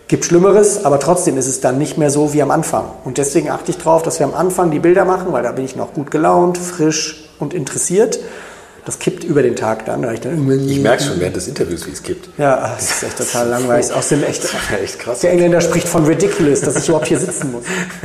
Gibt Schlimmeres, aber trotzdem ist es dann nicht mehr so wie am Anfang. Und deswegen achte ich darauf, dass wir am Anfang die Bilder machen, weil da bin ich noch gut gelaunt, frisch und interessiert. Das kippt über den Tag dann. Da ich dann
ich merke schon während des Interviews, wie es gibt.
Ja, ach, das ist echt total langweilig. Außerdem echt,
Echt krass.
der Engländer spricht von ridiculous, dass ich überhaupt hier sitzen muss.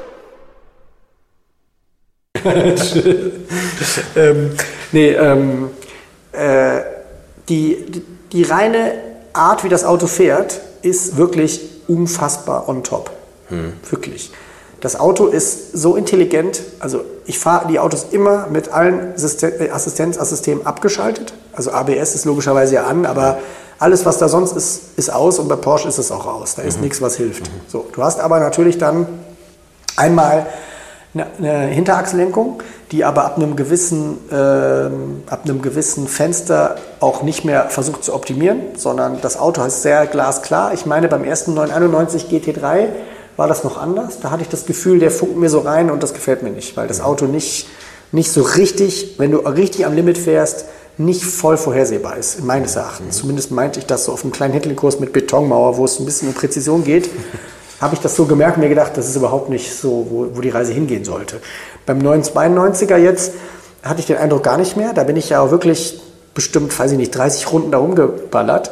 ähm, nee, ähm, äh, die, die, die reine Art, wie das Auto fährt, ist wirklich unfassbar on top. Hm. Wirklich. Das Auto ist so intelligent, also ich fahre die Autos immer mit allen äh, Assistenzsystemen abgeschaltet. Also ABS ist logischerweise ja an, aber alles, was da sonst ist, ist aus und bei Porsche ist es auch aus. Da ist mhm. nichts, was hilft. Mhm. So, du hast aber natürlich dann einmal eine, eine Hinterachslenkung, die aber ab einem, gewissen, äh, ab einem gewissen Fenster auch nicht mehr versucht zu optimieren, sondern das Auto ist sehr glasklar. Ich meine, beim ersten 991 GT3 war das noch anders. Da hatte ich das Gefühl, der funkt mir so rein und das gefällt mir nicht, weil das Auto nicht, nicht so richtig, wenn du richtig am Limit fährst, nicht voll vorhersehbar ist, meines Erachtens. Zumindest meinte ich das so auf einem kleinen Hintelkurs mit Betonmauer, wo es ein bisschen um Präzision geht habe ich das so gemerkt und mir gedacht, das ist überhaupt nicht so, wo, wo die Reise hingehen sollte. Beim 992er jetzt hatte ich den Eindruck gar nicht mehr. Da bin ich ja auch wirklich bestimmt, weiß ich nicht, 30 Runden da rumgeballert.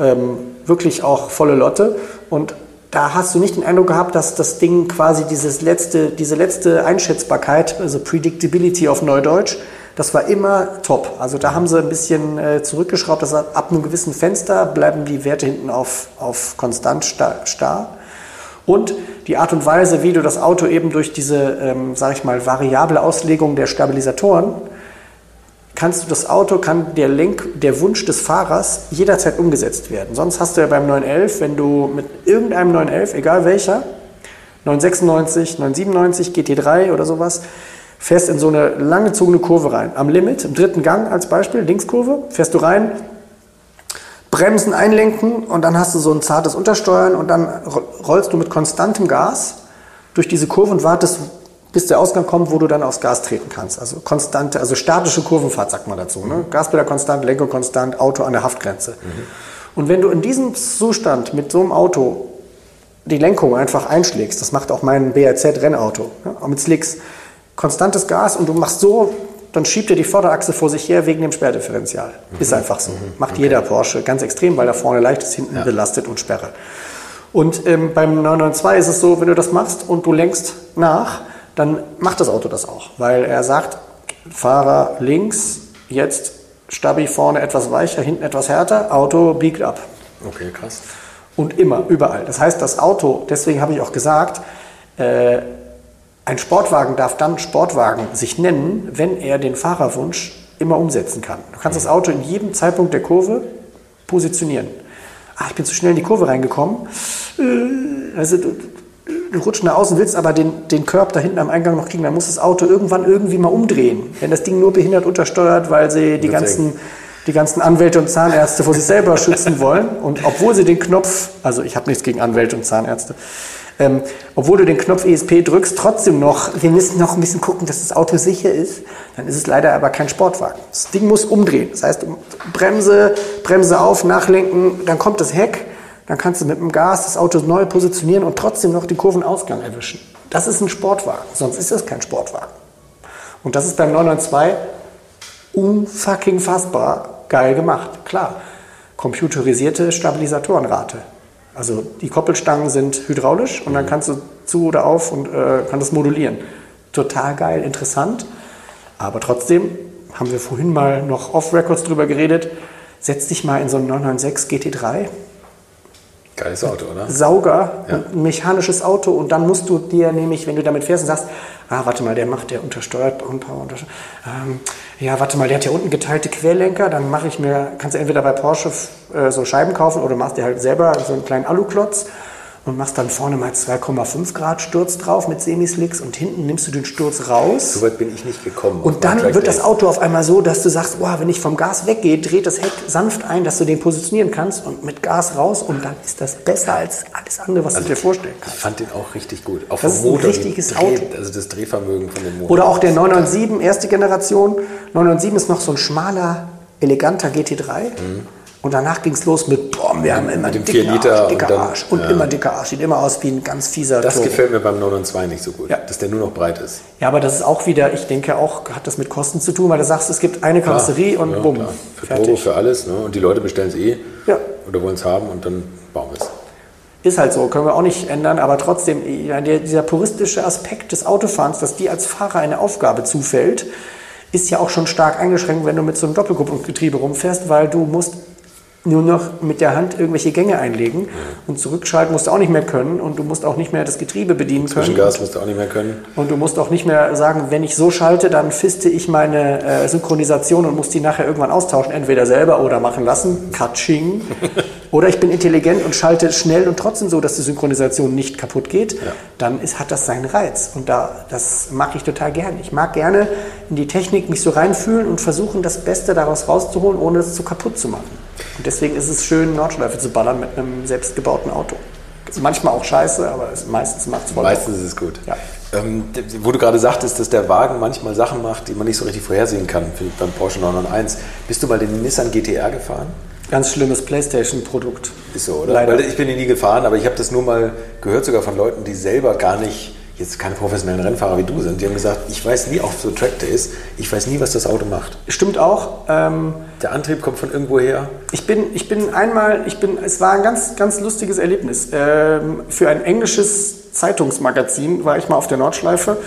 Ähm, wirklich auch volle Lotte. Und da hast du nicht den Eindruck gehabt, dass das Ding quasi dieses letzte, diese letzte Einschätzbarkeit, also Predictability auf Neudeutsch, das war immer top. Also da haben sie ein bisschen äh, zurückgeschraubt. Das ab einem gewissen Fenster bleiben die Werte hinten auf, auf konstant starr. Und die Art und Weise, wie du das Auto eben durch diese, ähm, sage ich mal, variable Auslegung der Stabilisatoren, kannst du das Auto, kann der Lenk, der Wunsch des Fahrers jederzeit umgesetzt werden. Sonst hast du ja beim 911, wenn du mit irgendeinem 911, egal welcher, 996, 997, GT3 oder sowas, fährst in so eine langgezogene Kurve rein. Am Limit, im dritten Gang als Beispiel, Linkskurve, fährst du rein, Bremsen einlenken und dann hast du so ein zartes Untersteuern und dann rollst du mit konstantem Gas durch diese Kurve und wartest, bis der Ausgang kommt, wo du dann aufs Gas treten kannst. Also konstante, also statische Kurvenfahrt sagt man dazu. Ne? Gaspedal konstant, Lenkung konstant, Auto an der Haftgrenze. Mhm. Und wenn du in diesem Zustand mit so einem Auto die Lenkung einfach einschlägst, das macht auch mein BRZ-Rennauto, ne? mit Slicks, konstantes Gas und du machst so dann schiebt er die Vorderachse vor sich her wegen dem Sperrdifferential. Mhm. Ist einfach so. Mhm. Macht okay. jeder Porsche ganz extrem, weil da vorne leicht ist, hinten ja. belastet und Sperre. Und ähm, beim 992 ist es so, wenn du das machst und du lenkst nach, dann macht das Auto das auch. Weil er sagt, Fahrer links, jetzt Stabi vorne etwas weicher, hinten etwas härter, Auto biegt ab.
Okay, krass.
Und immer, überall. Das heißt, das Auto, deswegen habe ich auch gesagt, äh, ein Sportwagen darf dann Sportwagen sich nennen, wenn er den Fahrerwunsch immer umsetzen kann. Du kannst das Auto in jedem Zeitpunkt der Kurve positionieren. Ah, ich bin zu schnell in die Kurve reingekommen. Äh, also du, du rutschst nach außen, willst aber den, den Körb da hinten am Eingang noch kriegen, dann muss das Auto irgendwann irgendwie mal umdrehen. Wenn das Ding nur behindert untersteuert, weil sie die ganzen, die ganzen Anwälte und Zahnärzte vor sich selber schützen wollen und obwohl sie den Knopf, also ich habe nichts gegen Anwälte und Zahnärzte, ähm, obwohl du den Knopf ESP drückst, trotzdem noch, wir müssen noch ein bisschen gucken, dass das Auto sicher ist, dann ist es leider aber kein Sportwagen. Das Ding muss umdrehen. Das heißt, Bremse, Bremse auf, nachlenken, dann kommt das Heck, dann kannst du mit dem Gas das Auto neu positionieren und trotzdem noch den Kurvenausgang erwischen. Das ist ein Sportwagen, sonst ist das kein Sportwagen. Und das ist beim 992 unfucking fassbar geil gemacht. Klar, computerisierte Stabilisatorenrate. Also die Koppelstangen sind hydraulisch und dann kannst du zu oder auf und äh, kannst das modulieren. Total geil, interessant. Aber trotzdem haben wir vorhin mal noch off-Records drüber geredet. Setz dich mal in so einen 996 GT3.
Geiles Auto, oder?
Sauger, ja. ein mechanisches Auto und dann musst du dir nämlich, wenn du damit fährst und sagst, ah, warte mal, der macht, der untersteuert Power, ähm, ja, warte mal, der hat ja unten geteilte Querlenker, dann mache ich mir, kannst du entweder bei Porsche äh, so Scheiben kaufen oder machst dir halt selber so einen kleinen Aluklotz und machst dann vorne mal 2,5 Grad Sturz drauf mit Semislicks und hinten nimmst du den Sturz raus.
So weit bin ich nicht gekommen.
Und dann wird das Auto auf einmal so, dass du sagst, wow, wenn ich vom Gas weggehe, dreht das Heck sanft ein, dass du den positionieren kannst und mit Gas raus und dann ist das besser als alles andere, was du dir vorstellen kannst.
Ich fand den auch richtig gut. Auch
Das
vom
ist ein
Motor,
richtiges
Dreh-
Auto.
Also das Drehvermögen von dem Motor.
Oder auch der 997, erste Generation. 997 ist noch so ein schmaler, eleganter GT3. Und danach ging es los mit, boah, wir haben immer
dem
dicken
4 Liter
Arsch,
und
dicker
dann-
Arsch. Und
ja.
immer dicker Arsch. Sieht immer aus wie ein ganz fieser
Das
Turbo.
gefällt mir beim 992 nicht so gut,
Ja.
dass der nur noch breit ist.
Ja, aber das ist auch wieder, ich denke auch, hat das mit Kosten zu tun, weil du sagst, es gibt eine Karosserie und
ja,
bumm,
klar. Für Turbo,
fertig.
für alles. Ne? Und die Leute bestellen es eh
Ja.
oder wollen es haben und dann bauen wir es.
Ist halt so, können wir auch nicht ändern, aber trotzdem, dieser puristische Aspekt des Autofahrens, dass dir als Fahrer eine Aufgabe zufällt, ist ja auch schon stark eingeschränkt, wenn du mit so einem Doppelkupplungsgetriebe rumfährst, weil du musst nur noch mit der Hand irgendwelche Gänge einlegen und zurückschalten musst du auch nicht mehr können und du musst auch nicht mehr das Getriebe bedienen können.
Zwischengas musst du auch nicht mehr können.
Und du musst auch nicht mehr sagen, wenn ich so schalte, dann fiste ich meine äh, Synchronisation und muss die nachher irgendwann austauschen, entweder selber oder machen lassen, Katsching. oder ich bin intelligent und schalte schnell und trotzdem so, dass die Synchronisation nicht kaputt geht. Dann ist, hat das seinen Reiz. Und da, das mache ich total gerne. Ich mag gerne in die Technik mich so reinfühlen und versuchen, das Beste daraus rauszuholen, ohne es zu kaputt zu machen. Und deswegen ist es schön, Nordschleife zu ballern mit einem selbstgebauten Auto. Ist manchmal auch scheiße, aber es, meistens macht es voll.
Meistens ist es gut.
Ja.
Ähm, wo du gerade sagtest, dass der Wagen manchmal Sachen macht, die man nicht so richtig vorhersehen kann, finde ich beim Porsche 991. Bist du mal den Nissan GTR gefahren?
Ganz schlimmes Playstation-Produkt.
Ist so, oder?
Leider.
Weil ich bin ihn nie gefahren, aber ich habe das nur mal gehört, sogar von Leuten, die selber gar nicht, jetzt keine professionellen Rennfahrer wie du sind, die haben gesagt, ich weiß nie, auch so Track ist, ich weiß nie, was das Auto macht.
Stimmt auch. Ähm,
Der Antrieb kommt von irgendwo her.
ich, bin, ich bin einmal, ich bin, es war ein ganz, ganz lustiges Erlebnis. Ähm, für ein englisches Zeitungsmagazin war ich mal auf der Nordschleife.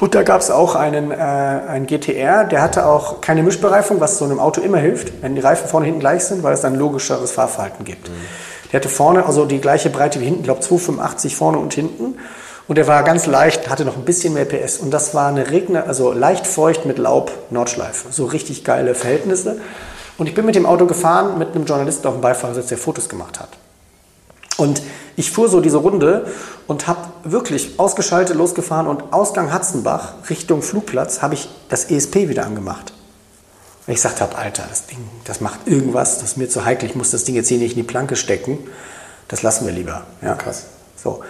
Und da gab es auch einen, äh, einen GTR, der hatte auch keine Mischbereifung, was so einem Auto immer hilft, wenn die Reifen vorne und hinten gleich sind, weil es dann ein logischeres Fahrverhalten gibt. Der hatte vorne also die gleiche Breite wie hinten, ich glaube 285 vorne und hinten. Und der war ganz leicht, hatte noch ein bisschen mehr PS. Und das war eine Regner, also leicht feucht mit Laub Nordschleife. So richtig geile Verhältnisse. Und ich bin mit dem Auto gefahren mit einem Journalisten auf dem Beifahrersitz, der Fotos gemacht hat. Und ich fuhr so diese Runde und habe wirklich ausgeschaltet, losgefahren und Ausgang Hatzenbach Richtung Flugplatz habe ich das ESP wieder angemacht. Weil ich gesagt habe, Alter, das Ding, das macht irgendwas, das ist mir zu heikel, ich muss das Ding jetzt hier nicht in die Planke stecken. Das lassen wir lieber. Ja,
Krass.
So.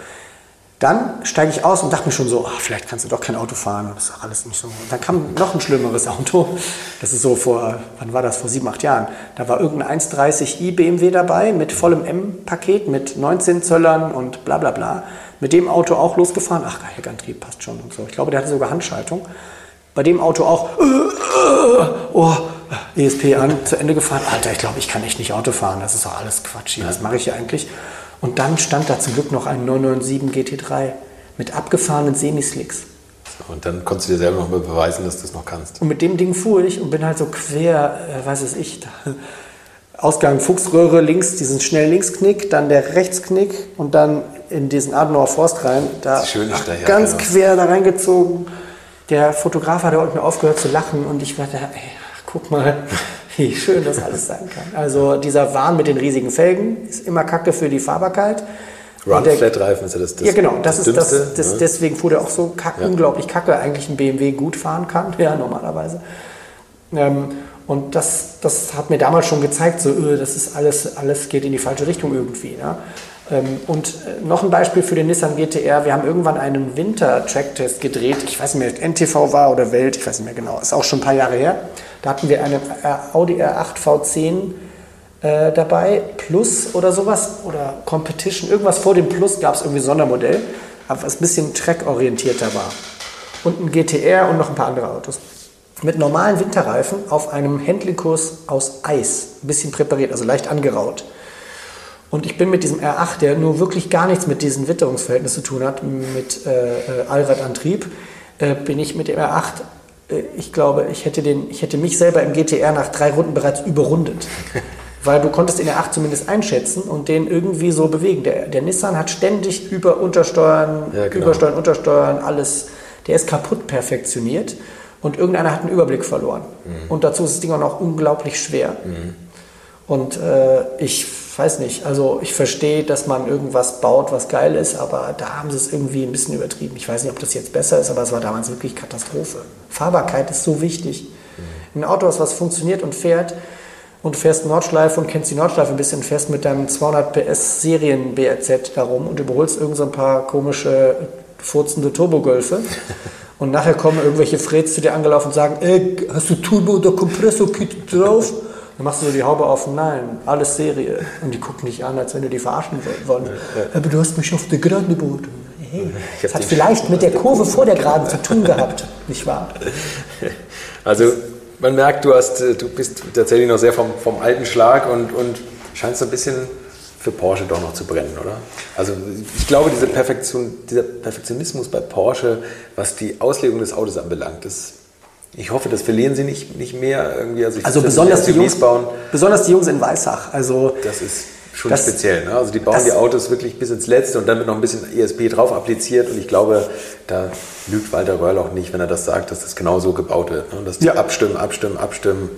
Dann steige ich aus und dachte mir schon so, ah, vielleicht kannst du doch kein Auto fahren und das ist doch alles nicht so. Und dann kam noch ein schlimmeres Auto. Das ist so vor, wann war das? Vor sieben, acht Jahren. Da war irgendein 130i BMW dabei mit vollem M-Paket, mit 19 Zöllern und bla bla bla. Mit dem Auto auch losgefahren. Ach, Heckantrieb passt schon und so. Ich glaube, der hatte sogar Handschaltung. Bei dem Auto auch, äh, äh, oh, ESP an, zu Ende gefahren. Alter, ich glaube, ich kann echt nicht Auto fahren. Das ist doch alles Quatsch hier. Was mache ich hier eigentlich? Und dann stand da zum Glück noch ein 997 GT3 mit abgefahrenen Semislicks.
Und dann konntest du dir selber noch mal beweisen, dass du es noch kannst.
Und mit dem Ding fuhr ich und bin halt so quer, äh, weiß es ich, da. Ausgang Fuchsröhre links, diesen schnellen Linksknick, dann der Rechtsknick und dann in diesen Adenauer Forst rein. Da
Das Schöne ist da, ja,
ganz
genau.
quer da reingezogen. Der Fotograf hat unten aufgehört zu lachen und ich war da, ey, guck mal, wie schön das alles sein kann. Also dieser Wahn mit den riesigen Felgen ist immer Kacke für die Fahrbarkeit. Und
Run
der-
Flat Reifen ist ja das, das
ja, genau, das, ist das,
Dümmste,
das
ne?
deswegen fuhr der auch so kack, unglaublich kacke, eigentlich ein BMW gut fahren kann, ja, normalerweise. Ähm, und das, das hat mir damals schon gezeigt, so, öh, das ist alles, alles geht in die falsche Richtung irgendwie. Ne? Ähm, und äh, noch ein Beispiel für den Nissan GTR. Wir haben irgendwann einen Winter-Tracktest gedreht. Ich weiß nicht mehr, NTV war oder Welt, ich weiß nicht mehr genau. Ist auch schon ein paar Jahre her. Da hatten wir eine äh, Audi R8 V10 äh, dabei, Plus oder sowas, oder Competition, irgendwas vor dem Plus gab es irgendwie Sondermodell, aber was ein bisschen trackorientierter war. Und ein GTR und noch ein paar andere Autos. Mit normalen Winterreifen auf einem Handling-Kurs aus Eis, ein bisschen präpariert, also leicht angeraut. Und ich bin mit diesem R8, der nur wirklich gar nichts mit diesen Witterungsverhältnissen zu tun hat, mit äh, äh, Allradantrieb, äh, bin ich mit dem R8, äh, ich glaube, ich hätte, den, ich hätte mich selber im GTR nach drei Runden bereits überrundet. Weil du konntest den R8 zumindest einschätzen und den irgendwie so bewegen. Der, der Nissan hat ständig über Untersteuern,
Ja, genau.
Übersteuern, Untersteuern, alles. Der ist kaputt perfektioniert und irgendeiner hat einen Überblick verloren.
Mhm.
Und dazu ist das Ding auch noch unglaublich schwer. Und äh, ich weiß nicht. Also ich verstehe, dass man irgendwas baut, was geil ist, aber da haben sie es irgendwie ein bisschen übertrieben. Ich weiß nicht, ob das jetzt besser ist, aber es war damals wirklich Katastrophe. Fahrbarkeit ist so wichtig. Ein Auto, was funktioniert und fährt, und fährst Nordschleife und kennst die Nordschleife ein bisschen, fährst mit deinem 200 PS Serien BRZ darum und überholst irgend so ein paar komische, furzende Turbogölfe. Und nachher kommen irgendwelche Freds zu dir angelaufen und sagen, ey, hast du Turbo oder Kompressor-Kit drauf? Dann machst du so die Haube auf, nein, alles Serie. Und die gucken dich an, als wenn du die verarschen wollen. Aber du hast mich auf der Gerade geboten. Hey, das hat vielleicht mit der Kurve vor der Geraden zu tun gehabt, nicht wahr?
Also man merkt, du, hast, du bist tatsächlich noch sehr vom, vom alten Schlag und, und scheinst so ein bisschen für Porsche doch noch zu brennen, oder? Also ich glaube, diese Perfektion, dieser Perfektionismus bei Porsche, was die Auslegung des Autos anbelangt, das, ich hoffe, das verlieren sie nicht, nicht mehr irgendwie.
Also, also besonders, die Jungs, bauen. besonders die Jungs in Weißach. Also
das ist schon das, speziell. Ne? Also die bauen die Autos wirklich bis ins Letzte und dann wird noch ein bisschen ESP drauf appliziert und ich glaube, da lügt Walter Röhrl auch nicht, wenn er das sagt, dass das genau so gebaut wird. Ne? Dass die ja. abstimmen, abstimmen, abstimmen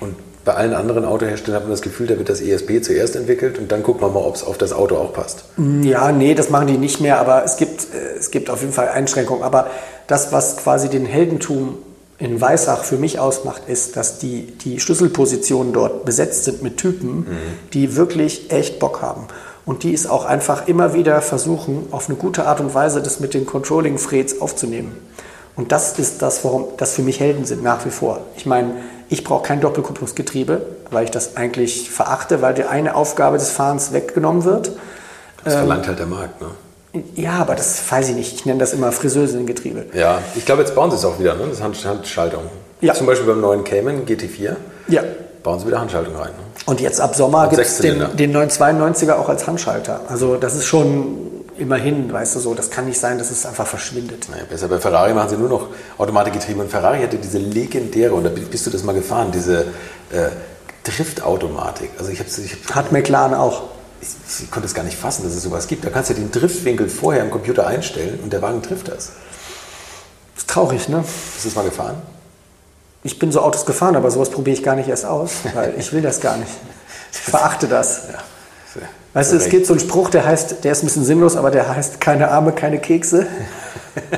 und bei allen anderen Autoherstellern hat man das Gefühl, da wird das ESP zuerst entwickelt und dann guckt man mal, ob es auf das Auto auch passt.
Ja, nee, das machen die nicht mehr, aber es gibt, äh, es gibt auf jeden Fall Einschränkungen. Aber das, was quasi den Heldentum in Weissach für mich ausmacht, ist, dass die, die Schlüsselpositionen dort besetzt sind mit Typen, mhm. die wirklich echt Bock haben. Und die es auch einfach immer wieder versuchen, auf eine gute Art und Weise das mit den Controlling-Freds aufzunehmen. Und das ist das, warum das für mich Helden sind, nach wie vor. Ich meine, ich brauche kein Doppelkupplungsgetriebe, weil ich das eigentlich verachte, weil die eine Aufgabe des Fahrens weggenommen wird.
Das ähm, verlangt halt der Markt, ne?
Ja, aber das weiß ich nicht. Ich nenne das immer Friseusengetriebe.
Ja, ich glaube, jetzt bauen sie es auch wieder, ne? Das Hand Handschaltung. Ja. Zum Beispiel beim neuen Cayman GT4.
Ja.
Bauen sie wieder Handschaltung rein. Ne?
Und jetzt ab Sommer gibt es den, den 992er auch als Handschalter. Also das ist schon immerhin, weißt du so, das kann nicht sein, dass es einfach verschwindet.
Naja, besser bei Ferrari machen sie nur noch Automatikgetriebe. Und Ferrari hatte diese legendäre, und da bist du das mal gefahren, diese äh, Driftautomatik.
Also ich hab's, ich hab, Hat McLaren auch.
Ich, ich, konnte es gar nicht fassen, dass es sowas gibt. Da kannst du den Driftwinkel vorher im Computer einstellen und der Wagen trifft das.
Das ist traurig, ne?
Hast du das mal gefahren?
Ich bin so Autos gefahren, aber sowas probiere ich gar nicht erst aus, weil ich will das gar nicht. Ich verachte das. Ja. Weißt du, es gibt so einen Spruch, der heißt, der ist ein bisschen sinnlos, aber der heißt keine Arme, keine Kekse.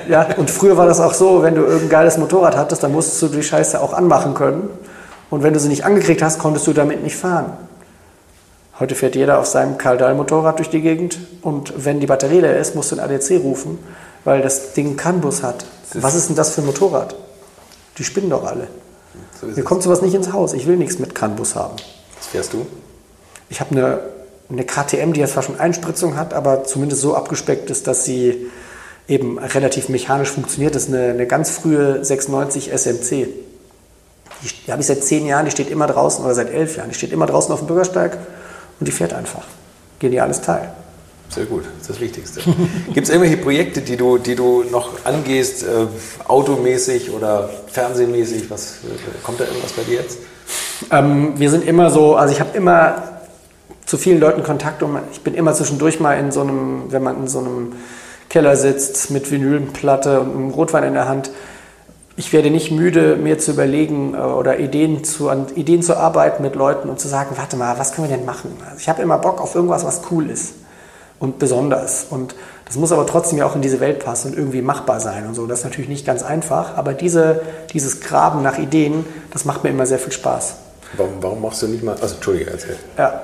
ja, und früher war das auch so, wenn du irgendein geiles Motorrad hattest, dann musstest du die Scheiße auch anmachen können. Und wenn du sie nicht angekriegt hast, konntest du damit nicht fahren. Heute fährt jeder auf seinem Karl-Dahl-Motorrad durch die Gegend und wenn die Batterie leer ist, musst du einen ADC rufen, weil das Ding CAN-Bus hat. Was ist denn das für ein Motorrad? Die spinnen doch alle. So Mir kommt sowas nicht ins Haus. Ich will nichts mit CAN-Bus haben.
Was fährst du?
Ich habe eine eine KTM, die ja zwar schon Einspritzung hat, aber zumindest so abgespeckt ist, dass sie eben relativ mechanisch funktioniert. Das ist eine, eine ganz frühe 96 SMC. Die, die habe ich seit zehn Jahren, die steht immer draußen, oder seit elf Jahren, die steht immer draußen auf dem Bürgersteig und die fährt einfach. Geniales Teil.
Sehr gut, das ist das Wichtigste. Gibt es irgendwelche Projekte, die du, die du noch angehst, äh, automäßig oder fernsehmäßig? Was, kommt da irgendwas bei dir jetzt?
Ähm, wir sind immer so, also ich habe immer zu vielen Leuten Kontakt und ich bin immer zwischendurch mal in so einem, wenn man in so einem Keller sitzt mit Vinylplatte und einem Rotwein in der Hand. Ich werde nicht müde, mir zu überlegen äh, oder Ideen zu, an Ideen zu arbeiten mit Leuten und zu sagen, warte mal, was können wir denn machen? Also ich habe immer Bock auf irgendwas, was cool ist und besonders. Und das muss aber trotzdem ja auch in diese Welt passen und irgendwie machbar sein und so. Das ist natürlich nicht ganz einfach, aber diese, dieses Graben nach Ideen, das macht mir immer sehr viel Spaß.
Warum, warum machst du nicht mal, also Entschuldige, erzähl.
Ja,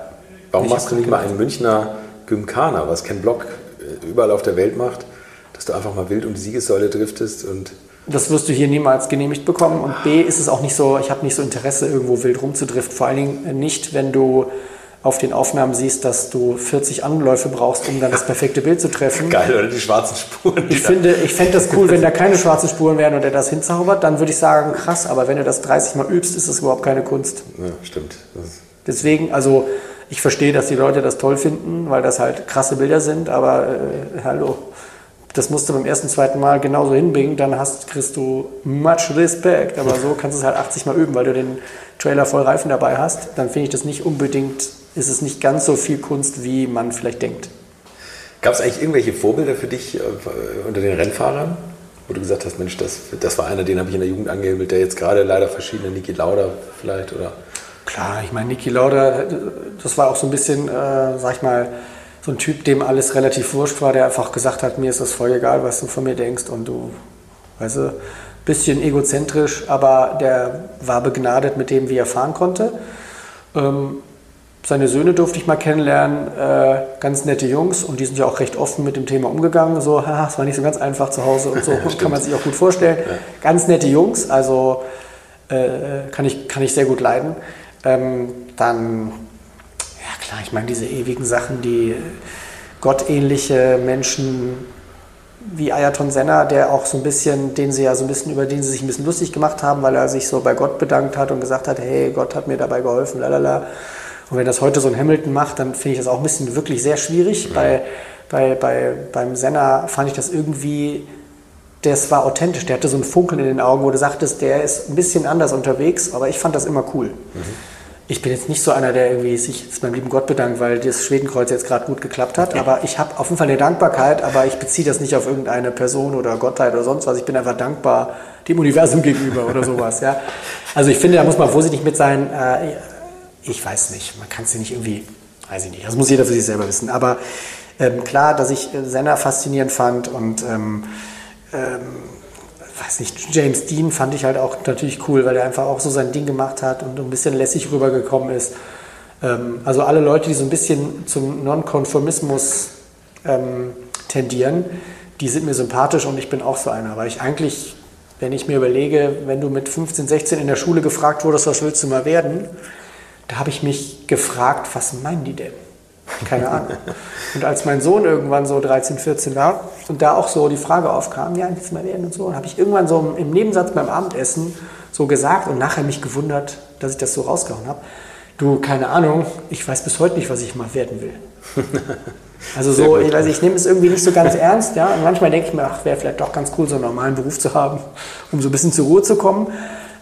Warum machst du nicht mal einen Münchner Gymkhana, was Ken Block äh, überall auf der Welt macht, dass du einfach mal wild um die Siegessäule driftest und
das wirst du hier niemals genehmigt bekommen. Und B ist es auch nicht so, ich habe nicht so Interesse, irgendwo wild rumzudriften. Vor allen Dingen nicht, wenn du auf den Aufnahmen siehst, dass du 40 Anläufe brauchst, um dann das perfekte Bild zu treffen.
Geil, oder die schwarzen Spuren.
Ich finde, ich fände das cool, wenn da keine schwarzen Spuren wären und er das hinzaubert, dann würde ich sagen, krass, aber wenn du das 30 Mal übst, ist das überhaupt keine Kunst.
Ja, stimmt.
Deswegen, also ich verstehe, dass die Leute das toll finden, weil das halt krasse Bilder sind, aber äh, hallo, das musst du beim ersten, zweiten Mal genauso hinbringen, dann hast, kriegst du much Respekt. Aber so kannst du es halt 80 Mal üben, weil du den Trailer voll Reifen dabei hast. Dann finde ich das nicht unbedingt, ist es nicht ganz so viel Kunst, wie man vielleicht denkt.
Gab es eigentlich irgendwelche Vorbilder für dich äh, unter den Rennfahrern? Wo du gesagt hast, Mensch, das, das war einer, den habe ich in der Jugend angehimmelt, der jetzt gerade leider verschiedene, Niki Lauda vielleicht, oder?
klar, ich meine, Niki Lauda, das war auch so ein bisschen, äh, sag ich mal, so ein Typ, dem alles relativ wurscht war, der einfach gesagt hat, mir ist das voll egal, was du von mir denkst und du, weißt du, bisschen egozentrisch, aber der war begnadet mit dem, wie er fahren konnte. Ähm, seine Söhne durfte ich mal kennenlernen, äh, ganz nette Jungs und die sind ja auch recht offen mit dem Thema umgegangen. So, es war nicht so ganz einfach zu Hause und so, kann man sich auch gut vorstellen. Ja. Ganz nette Jungs, also äh, kann, ich, kann ich sehr gut leiden. Ähm, dann klar, ich meine, diese ewigen Sachen, die gottähnliche Menschen wie Ayaton Senna, der auch so ein bisschen, den sie ja so ein bisschen, über den sie sich ein bisschen lustig gemacht haben, weil er sich so bei Gott bedankt hat und gesagt hat, hey, Gott hat mir dabei geholfen, lalala. Und wenn das heute so ein Hamilton macht, dann finde ich das auch ein bisschen wirklich sehr schwierig. Mhm. Bei, bei, bei, beim Senna fand ich das irgendwie, das war authentisch, der hatte so ein Funkeln in den Augen, wo du sagtest, der ist ein bisschen anders unterwegs, aber ich fand das immer cool. Mhm ich bin jetzt nicht so einer, der irgendwie sich jetzt beim lieben Gott bedankt, weil das Schwedenkreuz jetzt gerade gut geklappt hat. Aber ich habe auf jeden Fall eine Dankbarkeit, aber ich beziehe das nicht auf irgendeine Person oder Gottheit oder sonst was. Ich bin einfach dankbar dem Universum gegenüber oder sowas. Ja. Also ich finde, da muss man vorsichtig mit sein. Äh, ich weiß nicht, man kann es ja nicht irgendwie, weiß ich nicht. Das muss jeder für sich selber wissen. Aber ähm, klar, dass ich Senna faszinierend fand und ähm, ähm, weiß nicht, James Dean fand ich halt auch natürlich cool, weil er einfach auch so sein Ding gemacht hat und ein bisschen lässig rübergekommen ist. Ähm, also alle Leute, die so ein bisschen zum Nonkonformismus ähm, tendieren, die sind mir sympathisch und ich bin auch so einer, weil ich eigentlich, wenn ich mir überlege, wenn du mit 15, 16 in der Schule gefragt wurdest, was willst du mal werden, da habe ich mich gefragt, was meinen die denn? Keine Ahnung. Und als mein Sohn irgendwann so 13, 14 war und da auch so die Frage aufkam, ja, jetzt mal werden und so, habe ich irgendwann so im Nebensatz beim Abendessen so gesagt und nachher mich gewundert, dass ich das so rausgehauen habe. Du, keine Ahnung, ich weiß bis heute nicht, was ich mal werden will. Also so, ich, weiß, ich nehme es irgendwie nicht so ganz ernst, ja. Und manchmal denke ich mir, ach, wäre vielleicht doch ganz cool, so einen normalen Beruf zu haben, um so ein bisschen zur Ruhe zu kommen.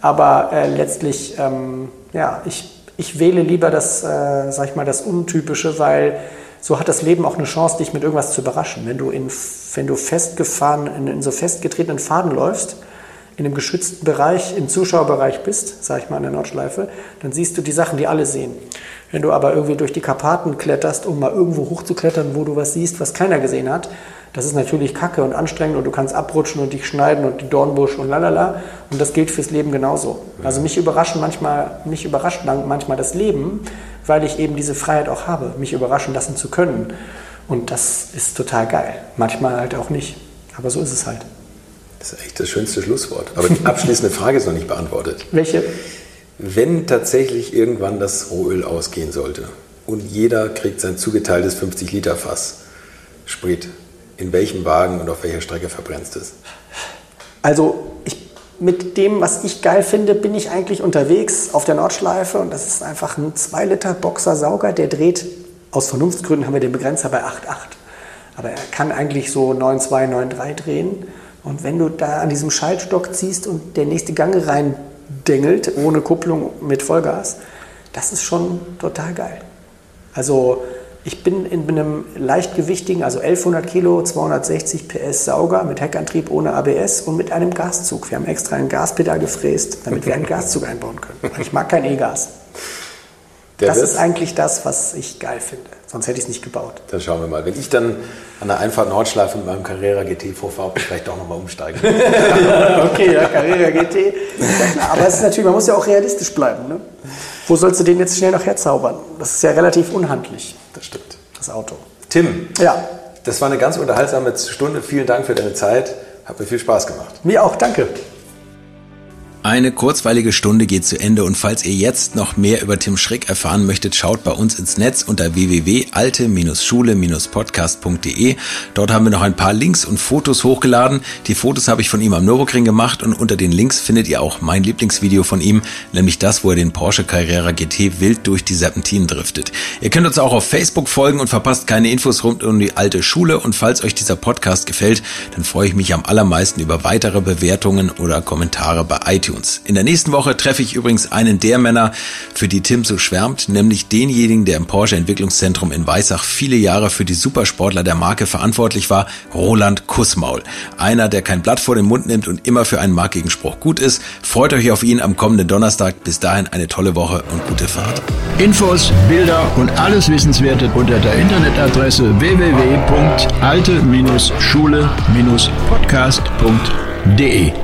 Aber äh, letztlich, ähm, ja, ich ich wähle lieber das, äh, sag ich mal, das Untypische, weil so hat das Leben auch eine Chance, dich mit irgendwas zu überraschen. Wenn du in, wenn du festgefahren, in, in so festgetretenen Faden läufst, in einem geschützten Bereich, im Zuschauerbereich bist, sag ich mal in der Nordschleife, dann siehst du die Sachen, die alle sehen. Wenn du aber irgendwie durch die Karpaten kletterst, um mal irgendwo hochzuklettern, wo du was siehst, was keiner gesehen hat, das ist natürlich kacke und anstrengend und du kannst abrutschen und dich schneiden und die Dornbusch und lalala. Und das gilt fürs Leben genauso. Also mich überraschen manchmal, mich überrascht manchmal das Leben, weil ich eben diese Freiheit auch habe, mich überraschen lassen zu können. Und das ist total geil. Manchmal halt auch nicht. Aber so ist es halt.
Das ist echt das schönste Schlusswort. Aber die abschließende Frage ist noch nicht beantwortet.
Welche?
Wenn tatsächlich irgendwann das Rohöl ausgehen sollte und jeder kriegt sein zugeteiltes 50-Liter-Fass Sprit, in welchem Wagen und auf welcher Strecke verbrennst du es?
Also ich, mit dem, was ich geil finde, bin ich eigentlich unterwegs auf der Nordschleife und das ist einfach ein 2 Liter Boxer Sauger, der dreht, aus Vernunftsgründen haben wir den Begrenzer bei 8,8. Aber er kann eigentlich so 9,2, 9,3 drehen. Und wenn du da an diesem Schaltstock ziehst und der nächste Gang rein dengelt, ohne Kupplung mit Vollgas, das ist schon total geil. Also ich bin in einem leichtgewichtigen, also 1100 Kilo, 260 PS Sauger mit Heckantrieb ohne ABS und mit einem Gaszug. Wir haben extra ein Gaspedal gefräst, damit wir einen Gaszug einbauen können. Ich mag kein E-Gas. das ist eigentlich das, was ich geil finde. Sonst hätte ich es nicht gebaut.
Dann schauen wir mal. Wenn ich dann an der Einfahrt Nordschleife mit meinem Carrera GT vorfahre, vielleicht auch nochmal umsteigen.
okay, ja, Carrera GT. Ja, Aber es ist natürlich, man muss ja auch realistisch bleiben. Ne? Wo sollst du den jetzt schnell noch herzaubern? Das ist ja relativ unhandlich.
Das stimmt.
Das Auto.
Tim.
Ja.
Das war eine ganz unterhaltsame Stunde. Vielen Dank für deine Zeit. Hat mir viel Spaß gemacht.
Mir auch, danke.
Eine kurzweilige Stunde geht zu Ende und falls ihr jetzt noch mehr über Tim Schrick erfahren möchtet, schaut bei uns ins Netz unter www.alte-schule-podcast.de. Dort haben wir noch ein paar Links und Fotos hochgeladen. Die Fotos habe ich von ihm am Nürburgring gemacht und unter den Links findet ihr auch mein Lieblingsvideo von ihm, nämlich das, wo er den Porsche Carrera GT wild durch die Serpentinen driftet. Ihr könnt uns auch auf Facebook folgen und verpasst keine Infos rund um die alte Schule und falls euch dieser Podcast gefällt, dann freue ich mich am allermeisten über weitere Bewertungen oder Kommentare bei iTunes
iTunes. In der nächsten Woche treffe ich übrigens einen der Männer, für die Tim so schwärmt, nämlich denjenigen, der im Porsche Entwicklungszentrum in Weissach viele Jahre für die Supersportler der Marke verantwortlich war, Roland Kussmaul. Einer, der kein Blatt vor den Mund nimmt und immer für einen markigen Spruch gut ist. Freut euch auf ihn am kommenden Donnerstag. Bis dahin eine tolle Woche und gute Fahrt.
Infos, Bilder und alles Wissenswerte unter der Internetadresse www.alte-schule-podcast.de.